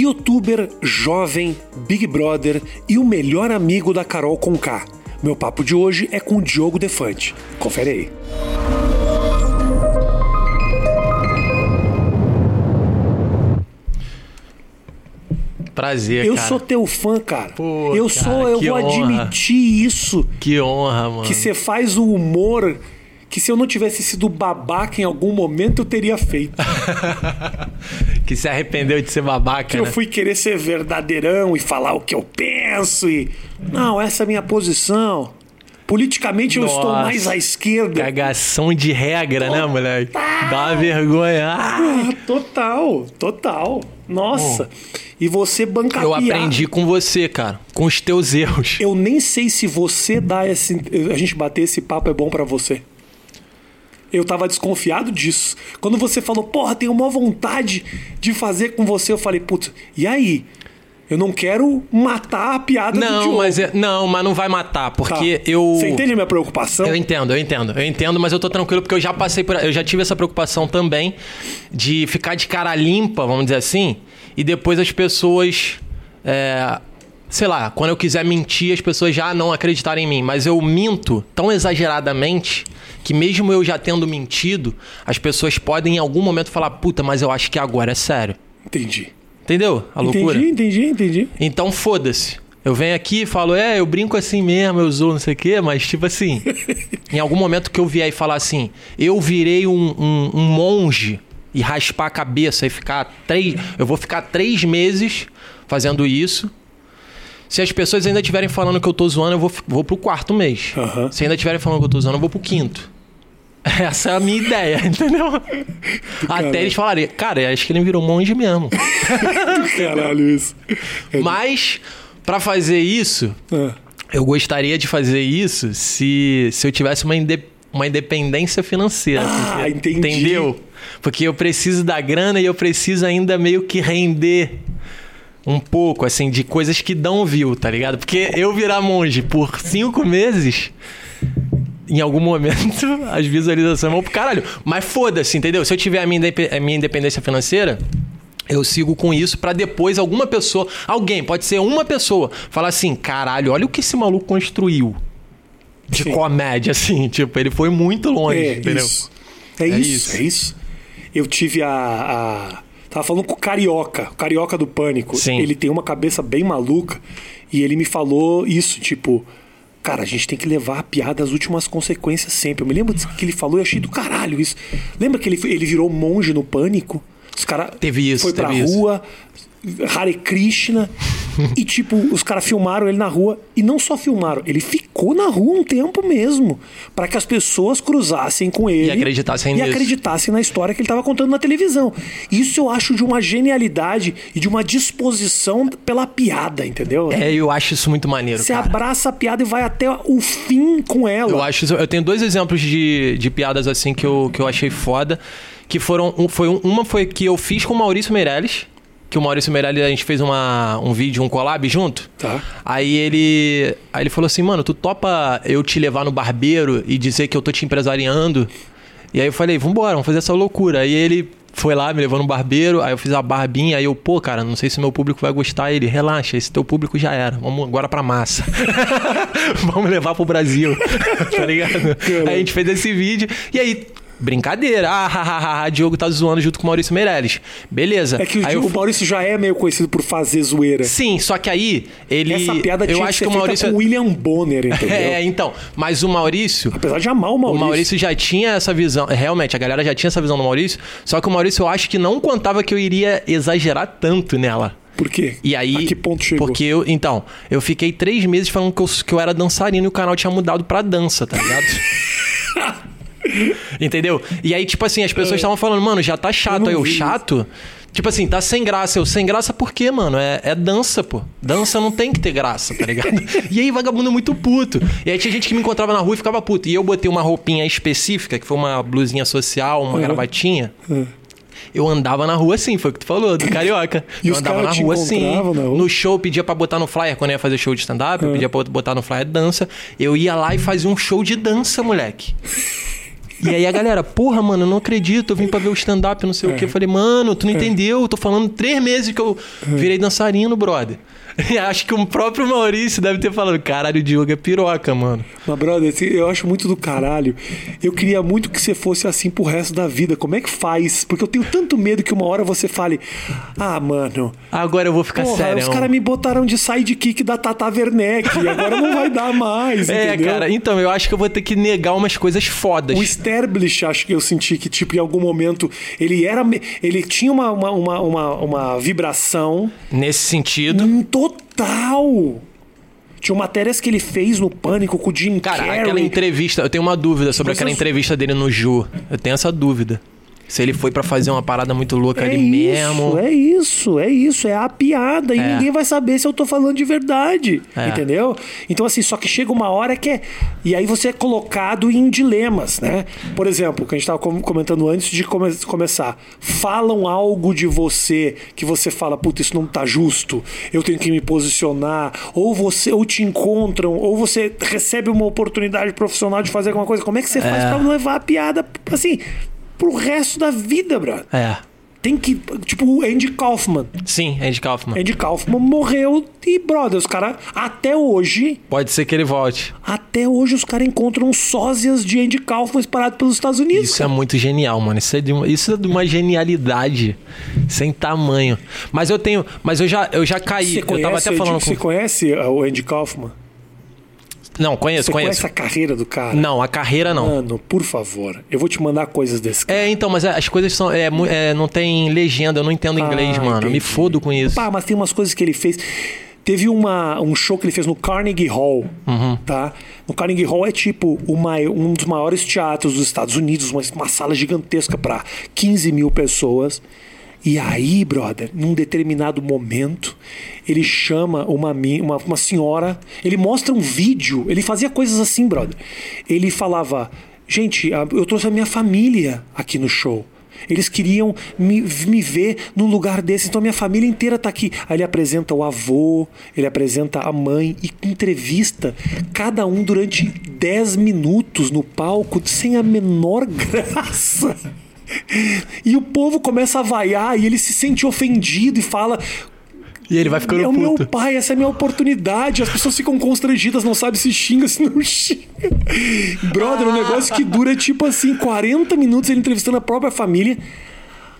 youtuber, jovem, Big Brother e o melhor amigo da Carol Conká. Meu papo de hoje é com o Diogo Defante. Confere aí. Prazer, Eu cara. sou teu fã, cara. Pô, eu cara, sou, eu vou honra. admitir isso. Que honra, mano. Que você faz o humor que se eu não tivesse sido babaca em algum momento eu teria feito. que se arrependeu de ser babaca, Que eu né? fui querer ser verdadeirão e falar o que eu penso e. Não, essa é a minha posição. Politicamente eu estou Nossa. mais à esquerda. Cagação de regra, né, moleque? Dá uma vergonha. Ah, Ah, total, total. Nossa. E você banca eu aprendi com você, cara. Com os teus erros. Eu nem sei se você dá esse. A gente bater esse papo é bom pra você. Eu tava desconfiado disso. Quando você falou, porra, tenho uma vontade de fazer com você, eu falei, putz, e aí? Eu não quero matar a piada do Não, Diogo. mas é, não, mas não vai matar, Tá. porque eu Você entende a minha preocupação? Eu entendo, eu entendo, eu entendo, mas eu tô tranquilo porque eu já passei por. Eu já tive essa preocupação também de ficar de cara limpa, vamos dizer assim, e depois as pessoas. é, sei lá, quando eu quiser mentir, as pessoas já não acreditarem em mim. Mas eu minto tão exageradamente que, mesmo eu já tendo mentido, as pessoas podem em algum momento falar: puta, mas eu acho que agora é sério. Entendi. Entendeu? A loucura? Entendi, entendi, entendi. Então foda-se. Eu venho aqui e falo, é, eu brinco assim mesmo, eu zoo não sei o quê, mas tipo assim, em algum momento que eu vier e falar assim, eu virei um, um- um monge e raspar a cabeça e ficar três. Eu vou ficar três meses fazendo isso. Se as pessoas ainda estiverem falando que eu tô zoando, eu vou, vou pro quarto mês. Aham. Se ainda estiverem falando que eu tô zoando, eu vou pro quinto. Essa é a minha ideia, entendeu? Até eles falarem, cara, acho que ele virou monge mesmo. Caralho, isso. Mas, pra fazer isso, Ah, eu gostaria de fazer isso se, se eu tivesse uma, inde- uma independência financeira. Ah, entendi. Entendeu? Porque eu preciso da grana e eu preciso ainda meio que render um pouco, assim, de coisas que dão view, tá ligado? Porque eu virar monge por cinco meses. Em algum momento, as visualizações vão pro caralho. Mas foda-se, entendeu? Se eu tiver a minha, a minha independência financeira, eu sigo com isso pra depois alguma pessoa, alguém, pode ser uma pessoa, falar assim: caralho, olha o que esse maluco construiu. De Sim. comédia, assim. Tipo, ele foi muito longe, É entendeu? isso. É, É isso, isso. é isso. Eu tive a, a- Tava falando com o Carioca, o Carioca do Pânico. Sim. Ele tem uma cabeça bem maluca e ele me falou isso, tipo. Cara, a gente tem que levar a piada às últimas consequências sempre. Eu me lembro disso que ele falou e eu achei do caralho isso. Lembra que ele, ele virou monge no pânico? Os cara Teve isso, Foi pra teve isso. rua, Hare Krishna. e, tipo, os caras filmaram ele na rua. E não só filmaram, ele ficou na rua um tempo mesmo. Pra que as pessoas cruzassem com ele. acreditassem E nisso. acreditassem na história que ele tava contando na televisão. Isso eu acho de uma genialidade e de uma disposição pela piada, entendeu? É, eu acho isso muito maneiro. Você cara. abraça a piada e vai até o fim com ela. Eu acho isso- Eu tenho dois exemplos de, de piadas assim que eu, que eu achei foda. Que foram. um- foi um- uma foi que eu fiz com o Maurício Meirelles. Que o Maurício Meirelles, a gente fez uma, um vídeo, um collab junto. Tá. Aí ele. Aí ele falou assim, mano, tu topa eu te levar no barbeiro e dizer que eu tô te empresariando? E aí eu falei, vambora, vamos fazer essa loucura. Aí ele foi lá, me levou no barbeiro, aí eu fiz a barbinha, aí eu, pô, cara, não sei se meu público vai gostar. Ele, relaxa, esse teu público já era. Vamos agora pra massa. vamos levar pro Brasil. tá ligado? Aí a gente fez esse vídeo. E aí, brincadeira. Ah, ha, ha, ha, Diogo tá zoando junto com o Maurício Meirelles. Beleza. É que o, aí eu o Maurício já é meio conhecido por fazer zoeira. Sim, só que aí ele. Essa piada eu tinha acho que que ser o Maurício. feita com o William Bonner, entendeu? É, então. Mas o Maurício. Apesar de amar o Maurício. O Maurício já tinha essa visão. Realmente, a galera já tinha essa visão do Maurício. Só que o Maurício eu acho que não contava que eu iria exagerar tanto nela. Por quê? E aí. A que ponto chegou? Porque eu. Então, eu fiquei três meses falando que eu, que eu era dançarino e o canal tinha mudado pra dança, tá ligado? Entendeu? E aí, tipo assim, as pessoas estavam falando, mano, já tá chato. não Aí eu, chato? Tipo assim, tá sem graça. Eu, sem graça por quê, mano? É, é dança, pô. Dança não tem que ter graça, tá ligado? e aí, vagabundo muito puto. E aí tinha gente que me encontrava na rua e ficava puto. E eu botei uma roupinha específica, que foi uma blusinha social, uma gravatinha. Eu andava na rua assim, foi o que tu falou, do carioca. E eu andava na rua assim. na rua? No show, pedia pra botar no flyer, quando eu ia fazer show de stand-up, eu pedia pra botar no flyer dança. Eu ia lá e fazia um show de dança, moleque. E aí a galera, porra, mano, eu não acredito, eu vim pra ver o stand-up, não sei o quê. Eu falei, mano, tu não entendeu, eu tô falando três meses que eu virei dançarino, brother. Acho que o próprio Maurício deve ter falado, caralho, o Diogo é piroca, mano. Mas, brother, eu acho muito do caralho. Eu queria muito que você fosse assim pro resto da vida. Como é que faz? Porque eu tenho tanto medo que uma hora você fale: Ah, mano. Agora eu vou ficar Porra, sério. os caras me botaram de sidekick da Tata Werneck. agora não vai dar mais. É, entendeu? cara, então eu acho que eu vou ter que negar umas coisas fodas. O Establish, acho que eu senti que, tipo, em algum momento ele era. Ele tinha uma, uma, uma, uma, uma vibração Nesse sentido. hum, total. Tinha matérias que ele fez no Pânico com o Jim Cara, Carrey. aquela entrevista, eu tenho uma dúvida sobre aquela entrevista dele no Ju. Eu tenho essa dúvida. Se ele foi pra fazer uma parada muito louca É ali isso, mesmo. é isso, é isso, é a piada. E É. ninguém vai saber se eu tô falando de verdade. É. Entendeu? Então, assim, só que chega uma hora que é. E aí você é colocado em dilemas, né? Por exemplo, o que a gente tava com- comentando antes de come- começar. Falam algo de você que você fala, puta, isso não tá justo, eu tenho que me posicionar. Ou você, ou te encontram, ou você recebe uma oportunidade profissional de fazer alguma coisa. Como é que você faz pra levar a piada, assim, pro resto da vida, brother? É. Tem que. Tipo, o Andy Kaufman. Sim, Andy Kaufman. Andy Kaufman morreu e, brother, os caras, até hoje, Pode ser que ele volte. até hoje os caras encontram sósias de Andy Kaufman espalhados pelos Estados Unidos. Isso é muito genial, mano. Isso é de uma, isso é de uma genialidade sem tamanho. Mas eu tenho. Mas eu já, eu já caí. Você eu conhece, tava até falando você com. conhece o Andy Kaufman? Não, conheço, Você conheço. conhece a carreira do cara? Não, a carreira não. Mano, por favor, eu vou te mandar coisas desse cara. É, então, mas as coisas são. É, é, não tem legenda, eu não entendo inglês, Ah, mano. Eu Me entendi. fodo com isso. Pá, mas tem umas coisas que ele fez. Teve uma, um show que ele fez no Carnegie Hall, Uhum. tá? No Carnegie Hall é tipo uma, um dos maiores teatros dos Estados Unidos, uma, uma sala gigantesca para 15 mil pessoas. E aí, brother, num determinado momento, ele chama uma, uma, uma senhora, ele mostra um vídeo, ele fazia coisas assim, brother. Ele falava, gente, eu trouxe a minha família aqui no show. Eles queriam me, me ver num lugar desse, então a minha família inteira tá aqui. Aí ele apresenta o avô, ele apresenta a mãe e entrevista cada um durante 10 minutos no palco sem a menor graça. E o povo começa a vaiar e ele se sente ofendido e fala: E ele vai ficando é o meu pai, essa é a minha oportunidade. As pessoas ficam constrangidas, não sabem se xinga, se não xinga. Brother, um negócio que dura tipo assim, 40 minutos ele entrevistando a própria família.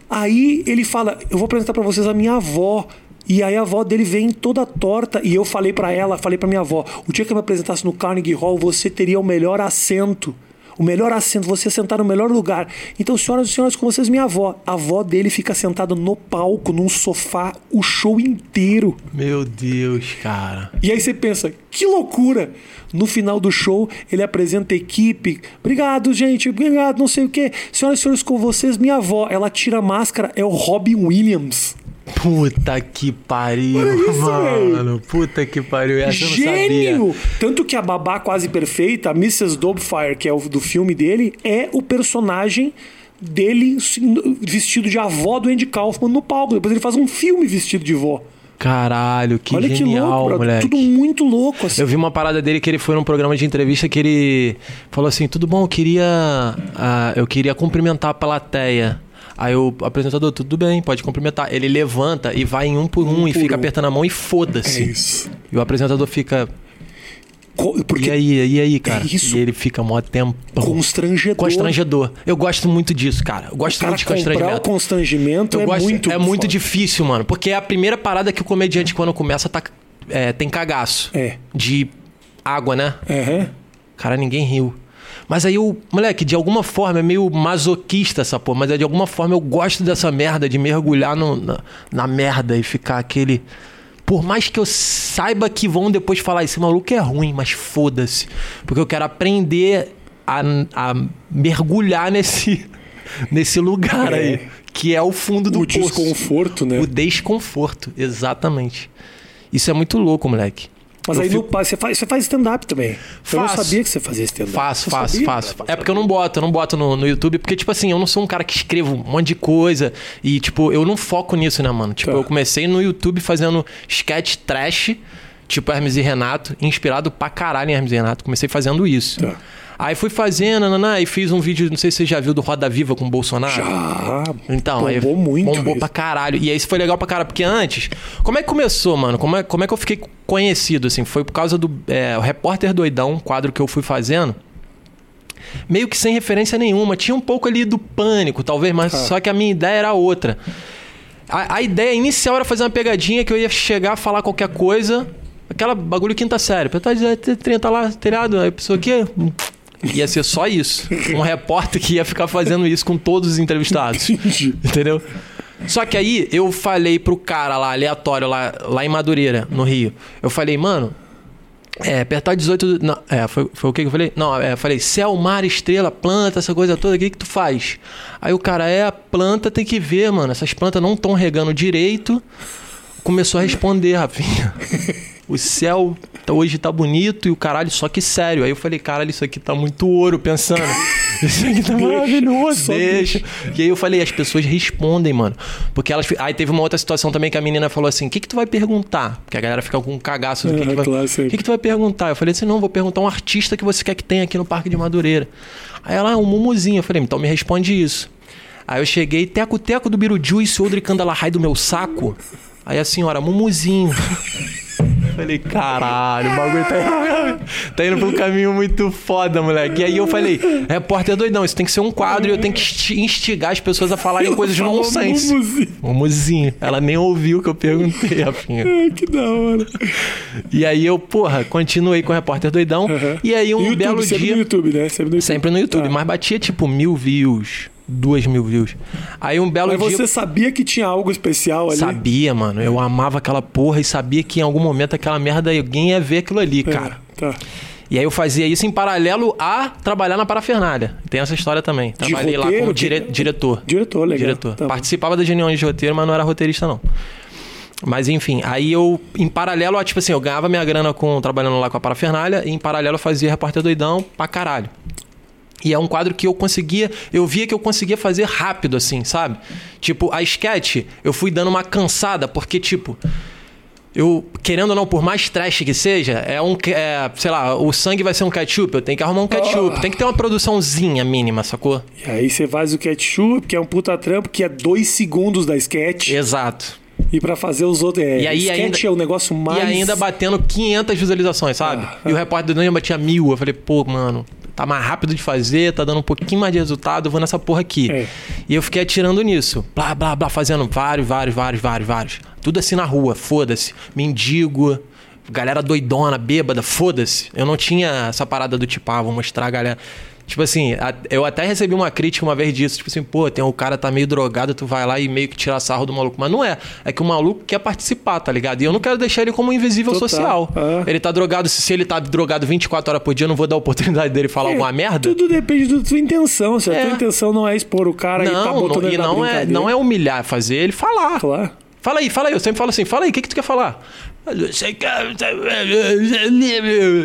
Aí ele fala: Eu vou apresentar pra vocês a minha avó. E aí a avó dele vem toda torta. E eu falei pra ela, falei pra minha avó: O dia que eu me apresentasse no Carnegie Hall, você teria o melhor assento. O melhor assento, você sentar no melhor lugar. Então, senhoras e senhores, com vocês, minha avó. A avó dele fica sentada no palco, num sofá, o show inteiro. Meu Deus, cara. E aí você pensa, que loucura! No final do show, ele apresenta a equipe. Obrigado, gente, obrigado, não sei o quê. Senhoras e senhores, com vocês, minha avó. Ela tira a máscara, é o Robin Williams. Puta que pariu, Olha isso, mano. Puta que pariu. Essa. Gênio! Tanto que a babá quase perfeita, a Mrs. Dobfire, que é o do filme dele, é o personagem dele vestido de avó do Andy Kaufman no palco. Depois ele faz um filme vestido de vó. Caralho, que Olha genial, que louco, moleque. Tudo muito louco, assim. Eu vi uma parada dele que ele foi num programa de entrevista que ele falou assim: tudo bom, eu queria. ah, eu queria cumprimentar a plateia. Aí o apresentador, tudo bem, pode cumprimentar. Ele levanta e vai em um por um, e por fica um. apertando a mão e É foda-se. isso. e o apresentador fica. Porque E aí, e aí, cara? isso. E ele fica mó tempão. constrangedor. Constrangedor. Eu gosto muito disso, cara. Eu gosto cara muito de comprar o constrangimento. constrangimento Eu é gosto, muito é muito foda. difícil, mano. Porque é a primeira parada que o comediante, quando começa, tá, é, tem cagaço. É. De água, né? Aham. Cara, ninguém riu. Mas aí o. Moleque, de alguma forma é meio masoquista essa porra, mas é de alguma forma eu gosto dessa merda, de mergulhar no- na, na merda e ficar aquele. Por mais que eu saiba que vão depois falar, esse maluco é ruim, mas foda-se. Porque eu quero aprender a, a mergulhar nesse, nesse lugar É. aí. Que é o fundo do O poço. desconforto, né? O desconforto, exatamente. Isso é muito louco, moleque. Mas Eu aí fico- no, você faz, você faz stand-up também. Eu não sabia que você fazia stand-up. Faço, faço, sabia, faço. cara. É porque eu não boto, eu não boto no, no YouTube, porque, tipo assim, eu não sou um cara que escrevo um monte de coisa. E, tipo, eu não foco nisso, né, mano? Tipo, Tá. eu comecei no YouTube fazendo sketch trash, tipo Hermes e Renato, inspirado pra caralho em Hermes e Renato. Comecei fazendo isso. Tá. Aí fui fazendo, naná, e fiz um vídeo, não sei se você já viu, do Roda Viva com o Bolsonaro. Já. Então, aí bombou muito. Bombou isso. pra caralho. E aí isso foi legal pra caralho, porque antes. Como é que começou, mano? Como é, como é que eu fiquei conhecido, assim? Foi por causa do é, Repórter Doidão, quadro que eu fui fazendo. Meio que sem referência nenhuma. Tinha um pouco ali do pânico, talvez, mas Ah. só que a minha ideia era outra. A, a ideia inicial era fazer uma pegadinha que eu ia chegar, falar qualquer coisa. Aquela bagulho quinta série. Tá de 30 lá, telhado, aí a pessoa aqui. Ia ser só isso. Um repórter que ia ficar fazendo isso com todos os entrevistados. Entendeu? Só que aí eu falei pro cara lá, aleatório, lá, lá em Madureira, no Rio. Eu falei, mano, é, apertar 18. do- Não, é, foi, foi o que eu falei? Não, é, eu falei, céu, mar, estrela, planta, essa coisa toda, o que, que tu faz? Aí o cara, é, a planta tem que ver, mano. Essas plantas não estão regando direito. Começou a responder, Rafinha. O céu hoje tá bonito e o caralho, só que sério. Aí eu falei, caralho, isso aqui tá muito ouro, pensando. Isso aqui tá maravilhoso, deixa. E aí eu falei, as pessoas respondem, mano. Porque elas. Aí teve uma outra situação também que a menina falou assim: o que, que tu vai perguntar? Porque a galera fica com um cagaço do que, Ah, que vai. claro, que, que tu vai perguntar? Eu falei assim: não, vou perguntar um artista que você quer que tenha aqui no Parque de Madureira. Aí ela, "Ah, um mumuzinho. Eu falei, então me responde isso. Aí eu cheguei, teco-teco do Biruju e se odre candalarrai do meu saco. Aí a senhora, mumuzinho. Falei, caralho, o bagulho tá, tá indo pra um caminho muito foda, moleque. E aí eu falei, repórter doidão, isso tem que ser um quadro e eu tenho que insti- instigar as pessoas a falarem coisas Falou nonsense. Mumuzinho. Ela nem ouviu o que eu perguntei, Rafinha. Ah, que da hora. E aí eu, porra, continuei com o repórter doidão. Aham. E aí um YouTube, belo sempre dia. no YouTube, né? Sempre no YouTube. Sempre no YouTube, Tá. mas batia tipo mil views, duas mil views. Aí um belo Mas dia. você sabia que tinha algo especial ali? Sabia, mano. Eu amava aquela porra e sabia que em algum momento aquela merda alguém ia ver aquilo ali, É, cara. Tá. E aí eu fazia isso em paralelo a trabalhar na parafernália. Tem essa história também. Trabalhei lá como de- dire- diretor. Diretor, legal. Diretor. Tá. Participava das reuniões de roteiro, mas não era roteirista, não. Mas enfim, aí eu, em paralelo, ó, tipo assim, eu ganhava minha grana com trabalhando lá com a parafernália e em paralelo eu fazia repórter doidão pra caralho. E é um quadro que eu conseguia, eu via que eu conseguia fazer rápido, assim, sabe? Tipo, a sketch, eu fui dando uma cansada, porque, tipo, eu, querendo ou não, por mais trash que seja, é um, é, sei lá, o sangue vai ser um ketchup, eu tenho que arrumar um ketchup, Ah. tem que ter uma produçãozinha mínima, sacou? E aí você faz o ketchup, que é um puta trampo, que é dois segundos da sketch. Exato. E pra fazer os outros. É, E aí sketch ainda- é o negócio mais. E ainda batendo 500 visualizações, sabe? Ah, e o repórter do Doidão batia mil. Eu falei, pô, mano, tá mais rápido de fazer, tá dando um pouquinho mais de resultado, eu vou nessa porra aqui. É. E eu fiquei atirando nisso. Blá, blá, blá, fazendo vários, vários, vários, vários, vários. Tudo assim na rua, foda-se. Mendigo, galera doidona, bêbada, foda-se. Eu não tinha essa parada do tipo, ah, vou mostrar a galera. Tipo assim, a- eu até recebi uma crítica uma vez disso. Tipo assim, pô, tem um cara tá meio drogado, tu vai lá e meio que tira sarro do maluco. Mas não é. É que o maluco quer participar, tá ligado? E eu não quero deixar ele como um invisível Total. social. Ah. Ele tá drogado, se, se ele tá drogado 24 horas por dia, eu não vou dar a oportunidade dele falar É, alguma merda. Tudo depende da tua intenção. Se a É. tua intenção não é expor o cara e tá Não, botando não, e não é, não é humilhar, é fazer ele falar. Claro. Fala aí, fala aí. Eu sempre falo assim, fala aí, o que, que tu quer falar?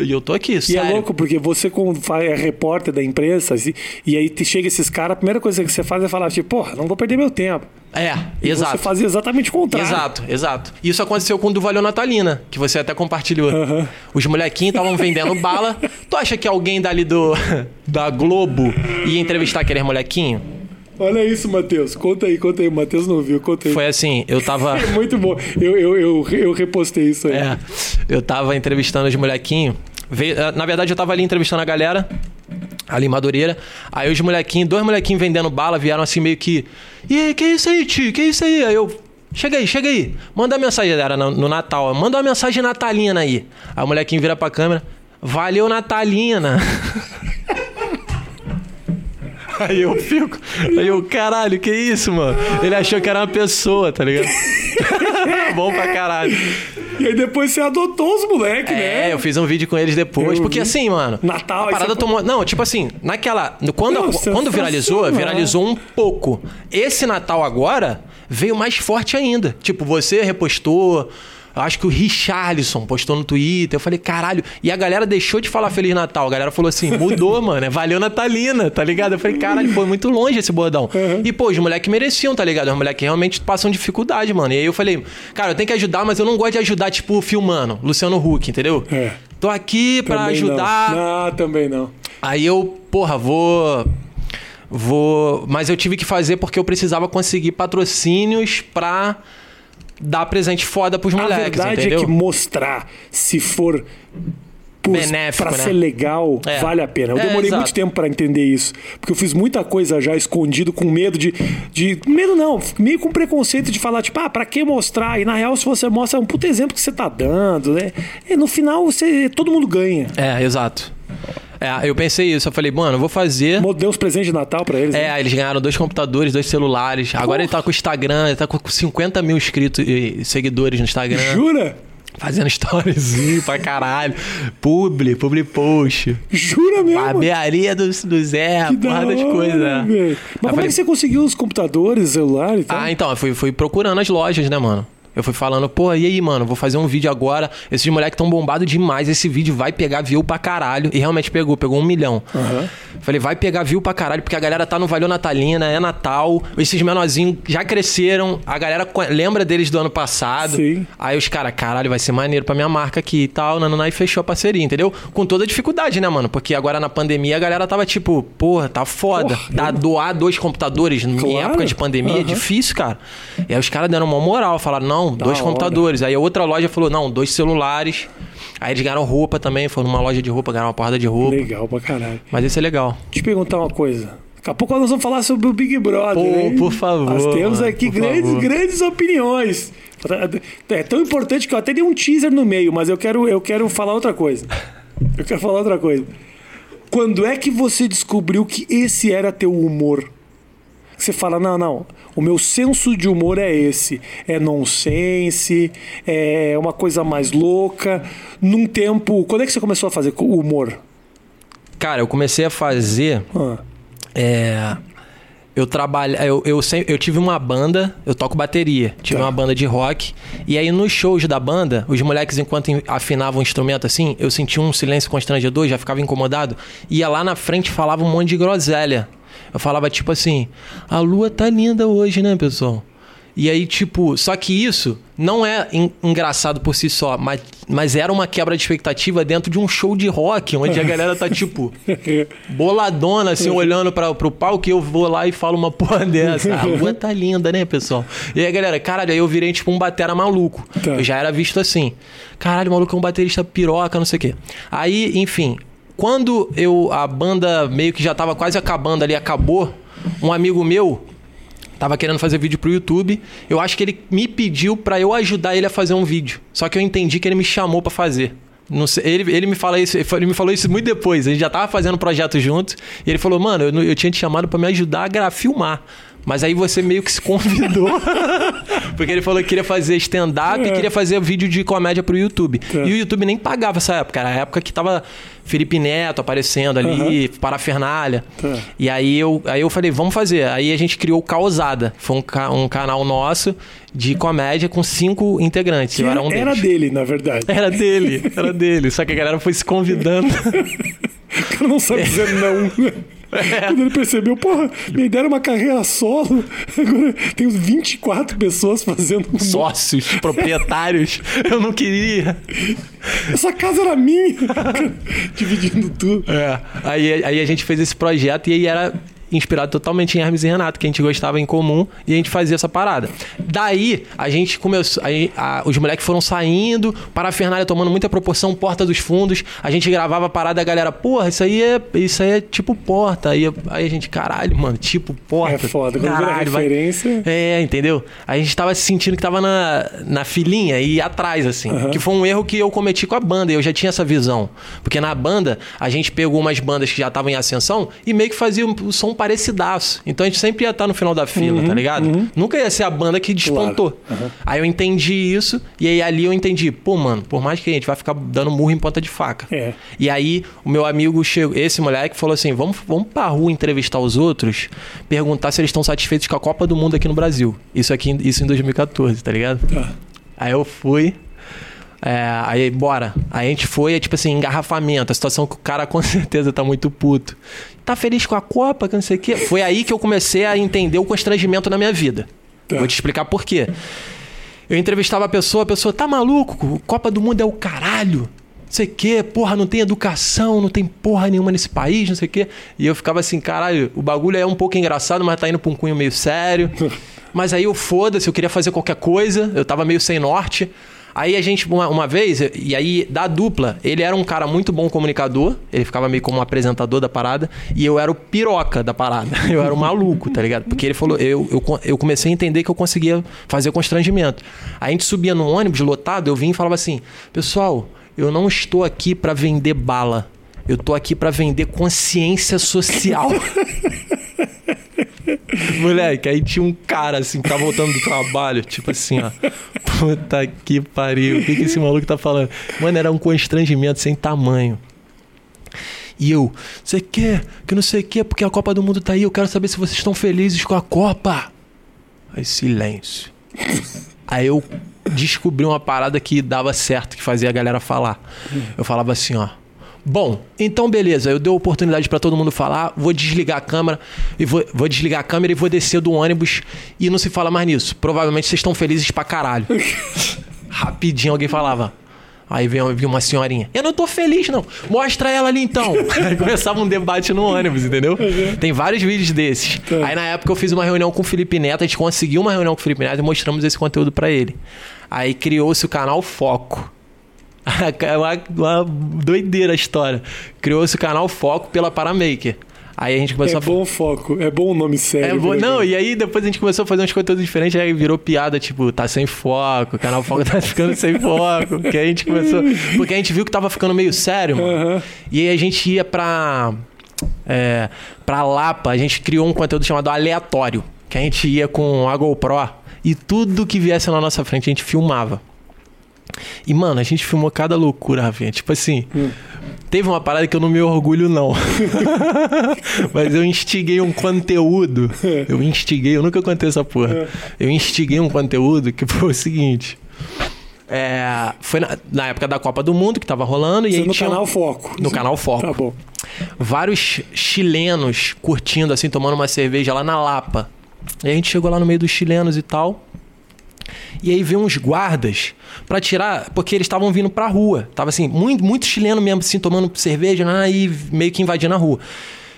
E eu tô aqui, E sério. é louco, porque você, como é repórter da imprensa, assim, e aí te chega esses caras, a primeira coisa que você faz é falar, tipo, porra, não vou perder meu tempo. É, E exato. Você fazia exatamente o contrário. Exato, exato. Isso aconteceu com o do Valeu Natalina, que você até compartilhou. Aham. Os molequinhos estavam vendendo bala. Tu acha que alguém dali do da Globo ia entrevistar aqueles molequinhos? Olha isso, Matheus. Conta aí, conta aí. O Matheus não viu, conta aí. Foi assim, eu tava. É muito bom. Eu, eu, eu, eu repostei isso aí. É, eu tava entrevistando os molequinhos. Eh, Na verdade, eu tava ali entrevistando a galera, ali em Madureira. Aí os molequinhos, dois molequinhos vendendo bala, vieram assim meio que. E aí, que isso aí, tio? Que isso aí? Aí eu. Chega aí, chega aí. Manda uma mensagem, era no, no Natal. Manda uma mensagem natalina aí. Aí o molequinho vira pra câmera. Valeu, Natalina. Aí eu fico. Aí eu, caralho, que isso, mano? Ele achou que era uma pessoa, tá ligado? Bom pra caralho. E aí depois você adotou os moleques, né? É, eu fiz um vídeo com eles depois. Eu porque vi. assim, mano. Natal, A parada você- tomou. Não, tipo assim, naquela. Quando, quando viralizou, sensacional. viralizou um pouco. Esse Natal agora veio mais forte ainda. Tipo, você repostou. Eu acho que o Richarlison postou no Twitter. Eu falei, caralho. E a galera deixou de falar Feliz Natal. A galera falou assim, mudou, mano. É valeu Natalina, tá ligado? Eu falei, caralho, foi muito longe esse bordão. Uhum. E, pô, os moleques mereciam, tá ligado? Os moleques realmente passam dificuldade, mano. E aí eu falei, cara, eu tenho que ajudar, mas eu não gosto de ajudar, tipo, filmando. Luciano Huck, entendeu? É. Tô aqui pra Também ajudar. Não. não, também não. Aí eu, porra, vou. Vou. Mas eu tive que fazer porque eu precisava conseguir patrocínios pra dar presente foda pros A moleques, verdade entendeu? é que mostrar, se for pra né? ser legal, É. vale a pena. Eu É, demorei exato. muito tempo pra entender isso. Porque eu fiz muita coisa já escondido, com medo de, de. Medo não, meio com preconceito de falar, tipo, ah, pra que mostrar? E na real, se você mostra, é um puta exemplo que você tá dando, né? E no final, você, todo mundo ganha. É, exato. É, eu pensei isso. Eu falei, mano, eu vou fazer. Deu os presentes de Natal pra eles. né? É, eles ganharam dois computadores, dois celulares. Agora ele tá com o Instagram, ele tá com 50 mil inscritos e seguidores no Instagram. Jura? Fazendo storyzinho pra caralho. Publi, publi post. Jura mesmo? Barbearia do, do Zé, porra das coisas. Aí Mas eu como é falei, que você conseguiu os computadores, celular e tal? Ah, então, eu fui, fui procurando as lojas, né, mano? Eu fui falando, pô, e aí, mano, vou fazer um vídeo agora. Esses moleques tão bombados demais. Esse vídeo vai pegar view pra caralho. E realmente pegou, pegou um milhão. Aham. Falei, vai pegar view pra caralho, porque a galera tá no Valeu Natalina, é Natal. Esses menorzinhos já cresceram. A galera lembra deles do ano passado. Sim. Aí os caras, caralho, vai ser maneiro pra minha marca aqui e tal. Nananá, e fechou a parceria, entendeu? Com toda a dificuldade, né, mano? Porque agora na pandemia a galera tava tipo, porra, tá foda. Porra, Dá, doar dois computadores em Claro. época de pandemia é Aham. difícil, cara. E aí os caras deram uma moral, falaram, não, dois hora. computadores. Aí a outra loja falou, não, dois celulares. Aí eles ganharam roupa também, foram numa loja de roupa, ganharam uma porrada de roupa. Legal pra caralho. Mas isso é legal. Deixa eu te perguntar uma coisa. Daqui a pouco nós vamos falar sobre o Big Brother. Pô, hein? por favor, Nós temos mano, aqui grandes, favor. grandes opiniões. É tão importante que eu até dei um teaser no meio, mas eu quero, eu quero falar outra coisa. Eu quero falar outra coisa. Quando é que você descobriu que esse era teu humor? Você fala, não, não, o meu senso de humor é esse. É nonsense, é uma coisa mais louca. Num tempo. Quando é que você começou a fazer humor? Cara, eu comecei a fazer. Ah, É, eu trabalho, eu, eu, sempre, eu tive uma banda, eu toco bateria, tive Tá. uma banda de rock. E aí nos shows da banda, os moleques, enquanto afinavam o instrumento assim, eu sentia um silêncio constrangedor, já ficava incomodado. Ia lá na frente falava um monte de groselha. Eu falava tipo assim: a lua tá linda hoje, né, pessoal? E aí, tipo, só que isso não é en- engraçado por si só, mas, mas era uma quebra de expectativa dentro de um show de rock, onde a galera tá, tipo, boladona, assim, olhando pra, pro palco, e eu vou lá e falo uma porra dessa. A lua tá linda, né, pessoal? E aí, galera, caralho, aí eu virei, tipo, um batera maluco. Tá. Eu já era visto assim. Caralho, o maluco é um baterista piroca, não sei o quê. Aí, enfim, quando eu a banda meio que já tava quase acabando ali, acabou, um amigo meu tava querendo fazer vídeo pro YouTube. Eu acho que ele me pediu pra eu ajudar ele a fazer um vídeo. Só que eu entendi que ele me chamou pra fazer. Não sei, ele, ele me fala isso, ele me falou isso muito depois. A gente já tava fazendo projeto juntos. E ele falou, mano, eu, eu tinha te chamado pra me ajudar a filmar. Mas aí você meio que se convidou. Porque ele falou que queria fazer stand-up e É. queria fazer vídeo de comédia pro YouTube. Tá. E o YouTube nem pagava essa época. Era a época que tava Felipe Neto aparecendo ali, parafernália. Tá. E aí eu, aí eu falei, vamos fazer. Aí a gente criou o Causada. Foi um, ca- um canal nosso de comédia com cinco integrantes. que eu era era, um era deles. dele, na verdade. Era dele, era dele. Só que a galera foi se convidando. O cara não sabe dizer não. É. Quando ele percebeu, porra, me deram uma carreira solo, agora tem uns 24 pessoas fazendo um Sócios, proprietários. Eu não queria. Essa casa era minha. Dividindo tudo. É. Aí, aí a gente fez esse projeto e aí era inspirado totalmente em Hermes e Renato, que a gente gostava em comum, e a gente fazia essa parada. Daí, a gente começou. Aí, a- os moleques foram saindo, parafernália tomando muita proporção, porta dos fundos. A gente gravava a parada, a galera, porra, isso aí é, isso aí é tipo porta. Aí, aí a gente, caralho, mano, tipo porta. É foda, quando vira Caralho, vai- referência. É, entendeu? A gente tava se sentindo que tava na, na filinha e atrás, assim. Que foi um erro que eu cometi com a banda. Eu já tinha essa visão. Porque na banda, a gente pegou umas bandas que já estavam em ascensão e meio que fazia o som parecidaço. Então a gente sempre ia estar no final da fila, tá ligado? Nunca ia ser a banda que despontou. Aí eu entendi isso e aí ali eu entendi, pô, mano, por mais que a gente vai ficar dando murro em ponta de faca. É. E aí o meu amigo chegou, esse moleque falou assim: vamos, vamos pra rua entrevistar os outros, perguntar se eles estão satisfeitos com a Copa do Mundo aqui no Brasil. Isso aqui, isso em 2014, tá ligado? Tá. Aí eu fui, É, aí, bora. Aí a gente foi, é tipo assim, engarrafamento. A situação que o cara com certeza tá muito puto. Tá feliz com a Copa, que não sei o quê. Foi aí que eu comecei a entender o constrangimento na minha vida. Tá. Vou te explicar por quê. Eu entrevistava a pessoa, a pessoa, tá maluco? Copa do Mundo é o caralho. Não sei o quê, porra, não tem educação, não tem porra nenhuma nesse país, não sei o quê. E eu ficava assim, caralho, o bagulho é um pouco engraçado, mas tá indo pra um cunho meio sério. mas aí eu foda-se, eu queria fazer qualquer coisa, eu tava meio sem norte. Aí a gente, uma, uma vez, e aí da dupla, ele era um cara muito bom comunicador, ele ficava meio como um apresentador da parada, e eu era o piroca da parada. Eu era o maluco, tá ligado? Porque ele falou, eu, eu, eu comecei a entender que eu conseguia fazer constrangimento. Aí a gente subia no ônibus lotado, eu vim e falava assim: pessoal, eu não estou aqui para vender bala. Eu tô aqui para vender consciência social. Moleque, aí tinha um cara assim, que tá voltando do trabalho, tipo assim, ó. Puta que pariu. O que, que esse maluco tá falando? Mano, era um constrangimento sem tamanho. E eu, você quer? Que não sei o que, porque a Copa do Mundo tá aí, eu quero saber se vocês estão felizes com a Copa. Aí silêncio. Aí eu descobri uma parada que dava certo, que fazia a galera falar. Eu falava assim, ó. Bom, então beleza, eu dei oportunidade para todo mundo falar, vou desligar a câmera e vou, vou, desligar a câmera e vou descer do ônibus e não se fala mais nisso. Provavelmente vocês estão felizes pra caralho. Rapidinho alguém falava. Aí veio, uma senhorinha. Eu não tô feliz, não. Mostra ela ali então. Aí começava um debate no ônibus, entendeu? Uhum. Tem vários vídeos desses. Tá. Aí na época eu fiz uma reunião com o Felipe Neto, a gente conseguiu uma reunião com o Felipe Neto e mostramos esse conteúdo para ele. Aí criou-se o canal Foco. uma, uma doideira a história. Criou-se o canal Foco pela Paramaker. Aí a gente começou é a. bom foco, é bom o nome sério. É bom... Não, e aí depois a gente começou a fazer uns conteúdos diferentes, aí virou piada, tipo, tá sem foco, o canal Foco tá ficando sem foco. Que a gente começou. Porque a gente viu que tava ficando meio sério, mano. Uhum. E aí a gente ia pra. É, pra Lapa, a gente criou um conteúdo chamado Aleatório. Que a gente ia com a GoPro e tudo que viesse na nossa frente a gente filmava. E, mano, a gente filmou cada loucura, Rafinha. Tipo assim, hum. teve uma parada que eu não me orgulho, não. Mas eu instiguei um conteúdo. Eu instiguei, eu nunca contei essa porra. É. Eu instiguei um conteúdo que foi o seguinte. É, foi na, na, época da Copa do Mundo que tava rolando. Você e aí no tinha, canal Foco. No canal Foco. Tá bom. Vários chilenos curtindo, assim, tomando uma cerveja lá na Lapa. E a gente chegou lá no meio dos chilenos e tal. E aí veio uns guardas para tirar, porque eles estavam vindo pra rua. Tava assim, muito, muito chileno mesmo, assim, tomando cerveja né, e meio que invadindo a rua.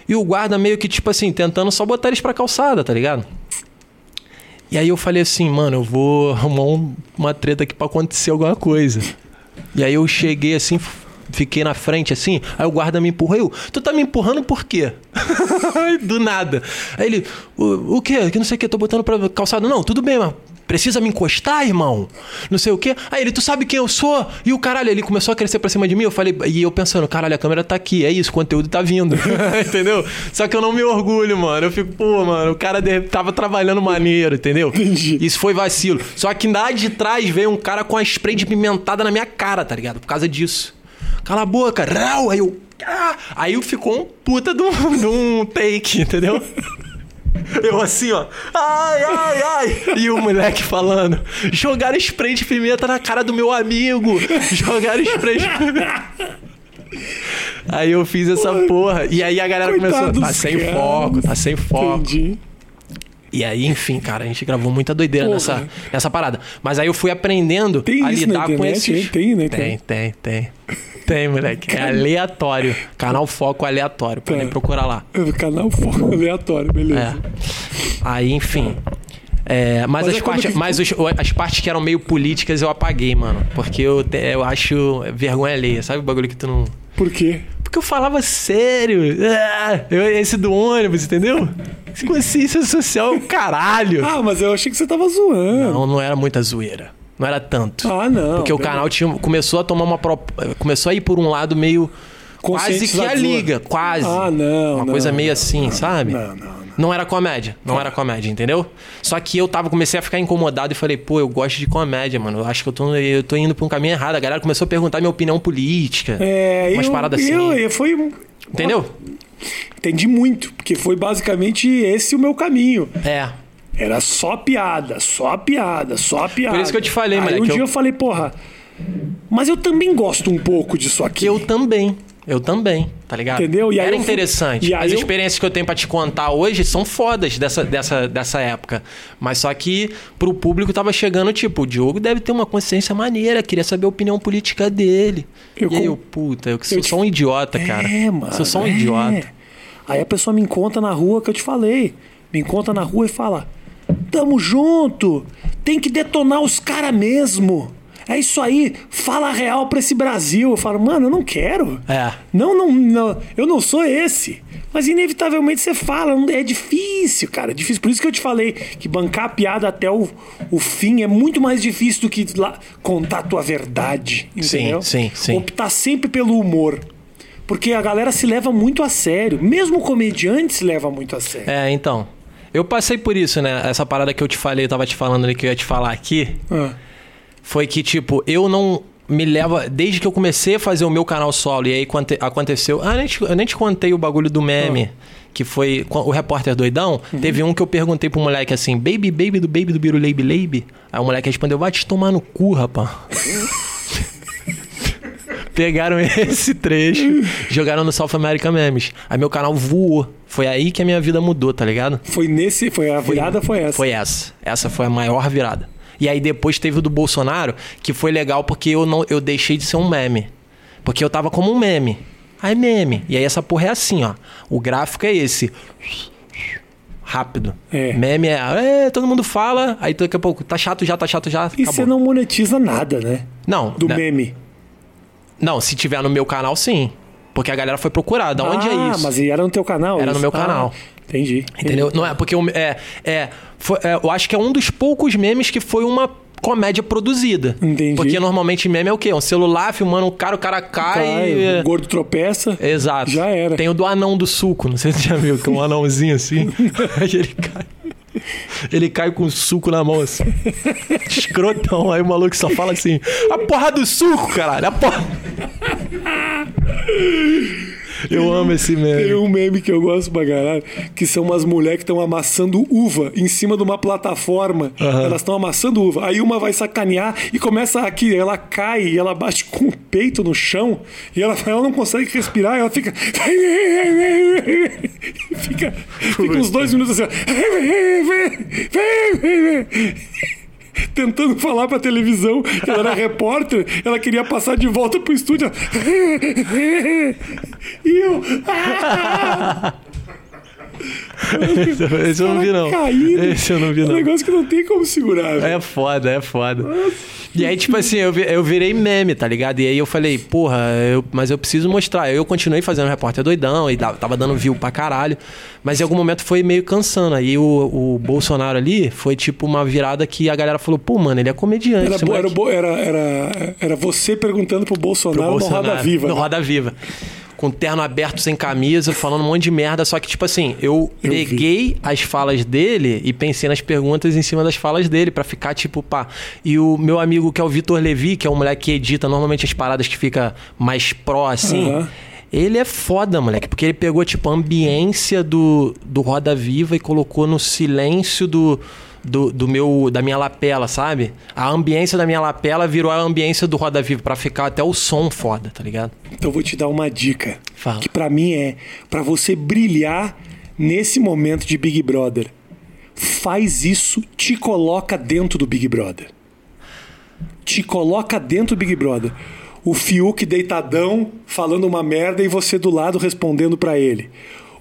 E o guarda meio que, tipo assim, tentando só botar eles pra calçada, tá ligado? E aí eu falei assim, mano, eu vou arrumar um, uma treta aqui pra acontecer alguma coisa. E aí eu cheguei assim, fiquei na frente assim, aí o guarda me empurrou. Eu, tu tá me empurrando por quê? Do nada. Aí ele, o, o quê? Que não sei o que, tô botando pra calçada. Não, tudo bem, mas Precisa me encostar, irmão? Não sei o quê. Aí ele, tu sabe quem eu sou? E o caralho, ele começou a crescer pra cima de mim. Eu falei, e eu pensando, caralho, a câmera tá aqui. É isso, o conteúdo tá vindo. entendeu? Só que eu não me orgulho, mano. Eu fico, pô, mano, o cara tava trabalhando maneiro, entendeu? Entendi. Isso foi vacilo. Só que lá de trás veio um cara com a spray de pimentada na minha cara, tá ligado? Por causa disso. Cala a boca, rau! Aí eu. Ah! Aí ficou um puta de um, de um take, entendeu? Eu assim, ó. Ai, ai, ai. E o moleque falando: jogaram spray de pimenta na cara do meu amigo. Jogaram spray de pimenta. Aí eu fiz essa porra. E aí a galera começou. Tá sem cara. foco, tá sem foco. Entendi. E aí, enfim, cara, a gente gravou muita doideira nessa, nessa parada. Mas aí eu fui aprendendo tem a lidar com esses. Tem, né? Tem, tem, tem. Tem, moleque. É aleatório. Canal Foco Aleatório. Podem tá. procurar lá. Canal Foco Aleatório, beleza. É. Aí, enfim. É, mas, mas, as, é parte, que... mas os, as partes que eram meio políticas eu apaguei, mano. Porque eu, eu acho vergonha alheia. Sabe o bagulho que tu não. Por quê? Porque eu falava sério. É, eu, esse do ônibus, entendeu? Consciência social caralho. Ah, mas eu achei que você tava zoando. Não, não era muita zoeira. Não era tanto. Ah, não. Porque o canal tinha, começou a tomar uma. Começou a ir por um lado meio. Quase que a liga, quase. Ah, não. Uma não, coisa meio não, assim, não, sabe? Não, não. Não era comédia, não era comédia, entendeu? Só que eu tava, comecei a ficar incomodado e falei, pô, eu gosto de comédia, mano. Eu acho que eu tô, eu tô indo pra um caminho errado. A galera começou a perguntar minha opinião política. É, umas eu, paradas assim. Eu, eu foi. Entendeu? Entendi muito, porque foi basicamente esse o meu caminho. É. Era só piada, só piada, só piada. Por isso que eu te falei, Aí moleque. um dia eu... eu falei, porra, Mas eu também gosto um pouco disso aqui. Eu também. Eu também, tá ligado? Entendeu? E Era eu fui- interessante. e As eu- experiências que eu tenho pra te contar hoje são fodas dessa, dessa, dessa época. Mas só que pro público tava chegando, tipo, o Diogo deve ter uma consciência maneira, queria saber a opinião política dele. Eu e com- eu, puta, eu que sou eu te- só um idiota, cara. É, mano. Sou só um é. idiota. Aí a pessoa me encontra na rua que eu te falei. Me encontra na rua e fala: Tamo junto, tem que detonar os caras mesmo. É isso aí, fala real pra esse Brasil. Eu falo, mano, eu não quero. É. Não, não, não, eu não sou esse. Mas inevitavelmente você fala, é difícil, cara. É difícil. Por isso que eu te falei que bancar a piada até o, o fim é muito mais difícil do que lá, contar a tua verdade. Entendeu? sim, sim. Optar sempre pelo humor. Porque a galera se leva muito a sério. Mesmo o comediante se leva muito a sério. É, então. Eu passei por isso, né? Essa parada que eu te falei, eu tava te falando ali que eu ia te falar aqui. Ah. Foi que, tipo, eu não me leva. Desde que eu comecei a fazer o meu canal solo, e aí aconte- aconteceu. Ah, eu nem te, eu nem te contei o bagulho do meme. Que foi o repórter doidão. Teve um que eu perguntei pro moleque assim: Baby, baby do baby do Biru Leibe Leibe. Aí o moleque respondeu: Vai te tomar no cu, rapaz. Pegaram esse trecho, jogaram no South America Memes. Aí meu canal voou. Foi aí que a minha vida mudou, tá ligado? Foi nesse. Foi a virada, foi essa. Foi essa. Essa foi a maior virada. E aí depois teve o do Bolsonaro, que foi legal porque eu não eu deixei de ser um meme. Porque eu tava como um meme. Aí meme. E aí essa porra é assim, ó. O gráfico é esse. Rápido. É. Meme é, é, todo mundo fala, aí daqui a pouco tá chato já, tá chato já. E acabou. você não monetiza nada, né? Não, Do né? meme. não, se tiver no meu canal, sim. Porque a galera foi procurar. Da onde ah, é isso? mas era no teu canal? Era no isso? meu Ah, canal. entendi. Entendeu? Não é porque o- é, é, foi- é, eu acho que é um dos poucos memes que foi uma comédia produzida. Entendi. Porque normalmente meme é o quê? Um celular filmando um cara, o cara cai. Cai, e- o gordo tropeça. Exato. Já era. Tem o do anão do suco, não sei se você já viu, que é um anãozinho assim. Aí ele cai. Ele cai com suco na mão assim. Escrotão. Aí o maluco só fala assim: a porra do suco, caralho, a porra. Eu amo esse Tem meme. um meme que eu gosto pra caralho, que são umas mulheres que estão amassando uva em cima de uma plataforma. Elas estão amassando uva. Aí uma vai sacanear e começa aqui, ela cai e ela bate com o peito no chão e ela, ela não consegue respirar, ela fica. fica, fica uns dois minutos assim. Tentando falar pra televisão, que ela era repórter, ela queria passar de volta pro estúdio. E eu. Esse eu não vi, não. Caindo. Esse eu não vi, É um não. negócio que não tem como segurar. velho. É foda, é foda. E aí, tipo assim, eu, eu virei meme, tá ligado? E aí eu falei, porra, eu- mas eu preciso mostrar. Aí Eu continuei fazendo repórter doidão e tava dando view pra caralho. Mas em algum momento foi meio cansando. Aí o, o Bolsonaro ali foi tipo uma virada que a galera falou, pô, mano, ele é comediante. Era, esse bo- era, bo- era, era, era você perguntando pro Bolsonaro, pro Bolsonaro, no Roda Viva. No né? Roda Viva. Com terno aberto, sem camisa, falando um monte de merda. Só que, tipo assim, eu, Eu peguei as falas dele e pensei nas perguntas em cima das falas dele, pra ficar, tipo, pá. E o meu amigo, que é o Vitor Levi, que é um moleque que edita normalmente as paradas que fica mais pró, assim. Aham. Ele é foda, moleque, porque ele pegou, tipo, a ambiência do, do Roda Viva e colocou no silêncio do, do, do meu, da minha lapela, sabe? A ambiência da minha lapela virou a ambiência do Roda Viva, pra ficar até o som foda, tá ligado? Então eu vou te dar uma dica. Fala. Que pra mim é pra você brilhar nesse momento de Big Brother. Faz isso, te coloca dentro do Big Brother. Te coloca dentro do Big Brother. O Fiuk deitadão falando uma merda e você do lado respondendo pra ele.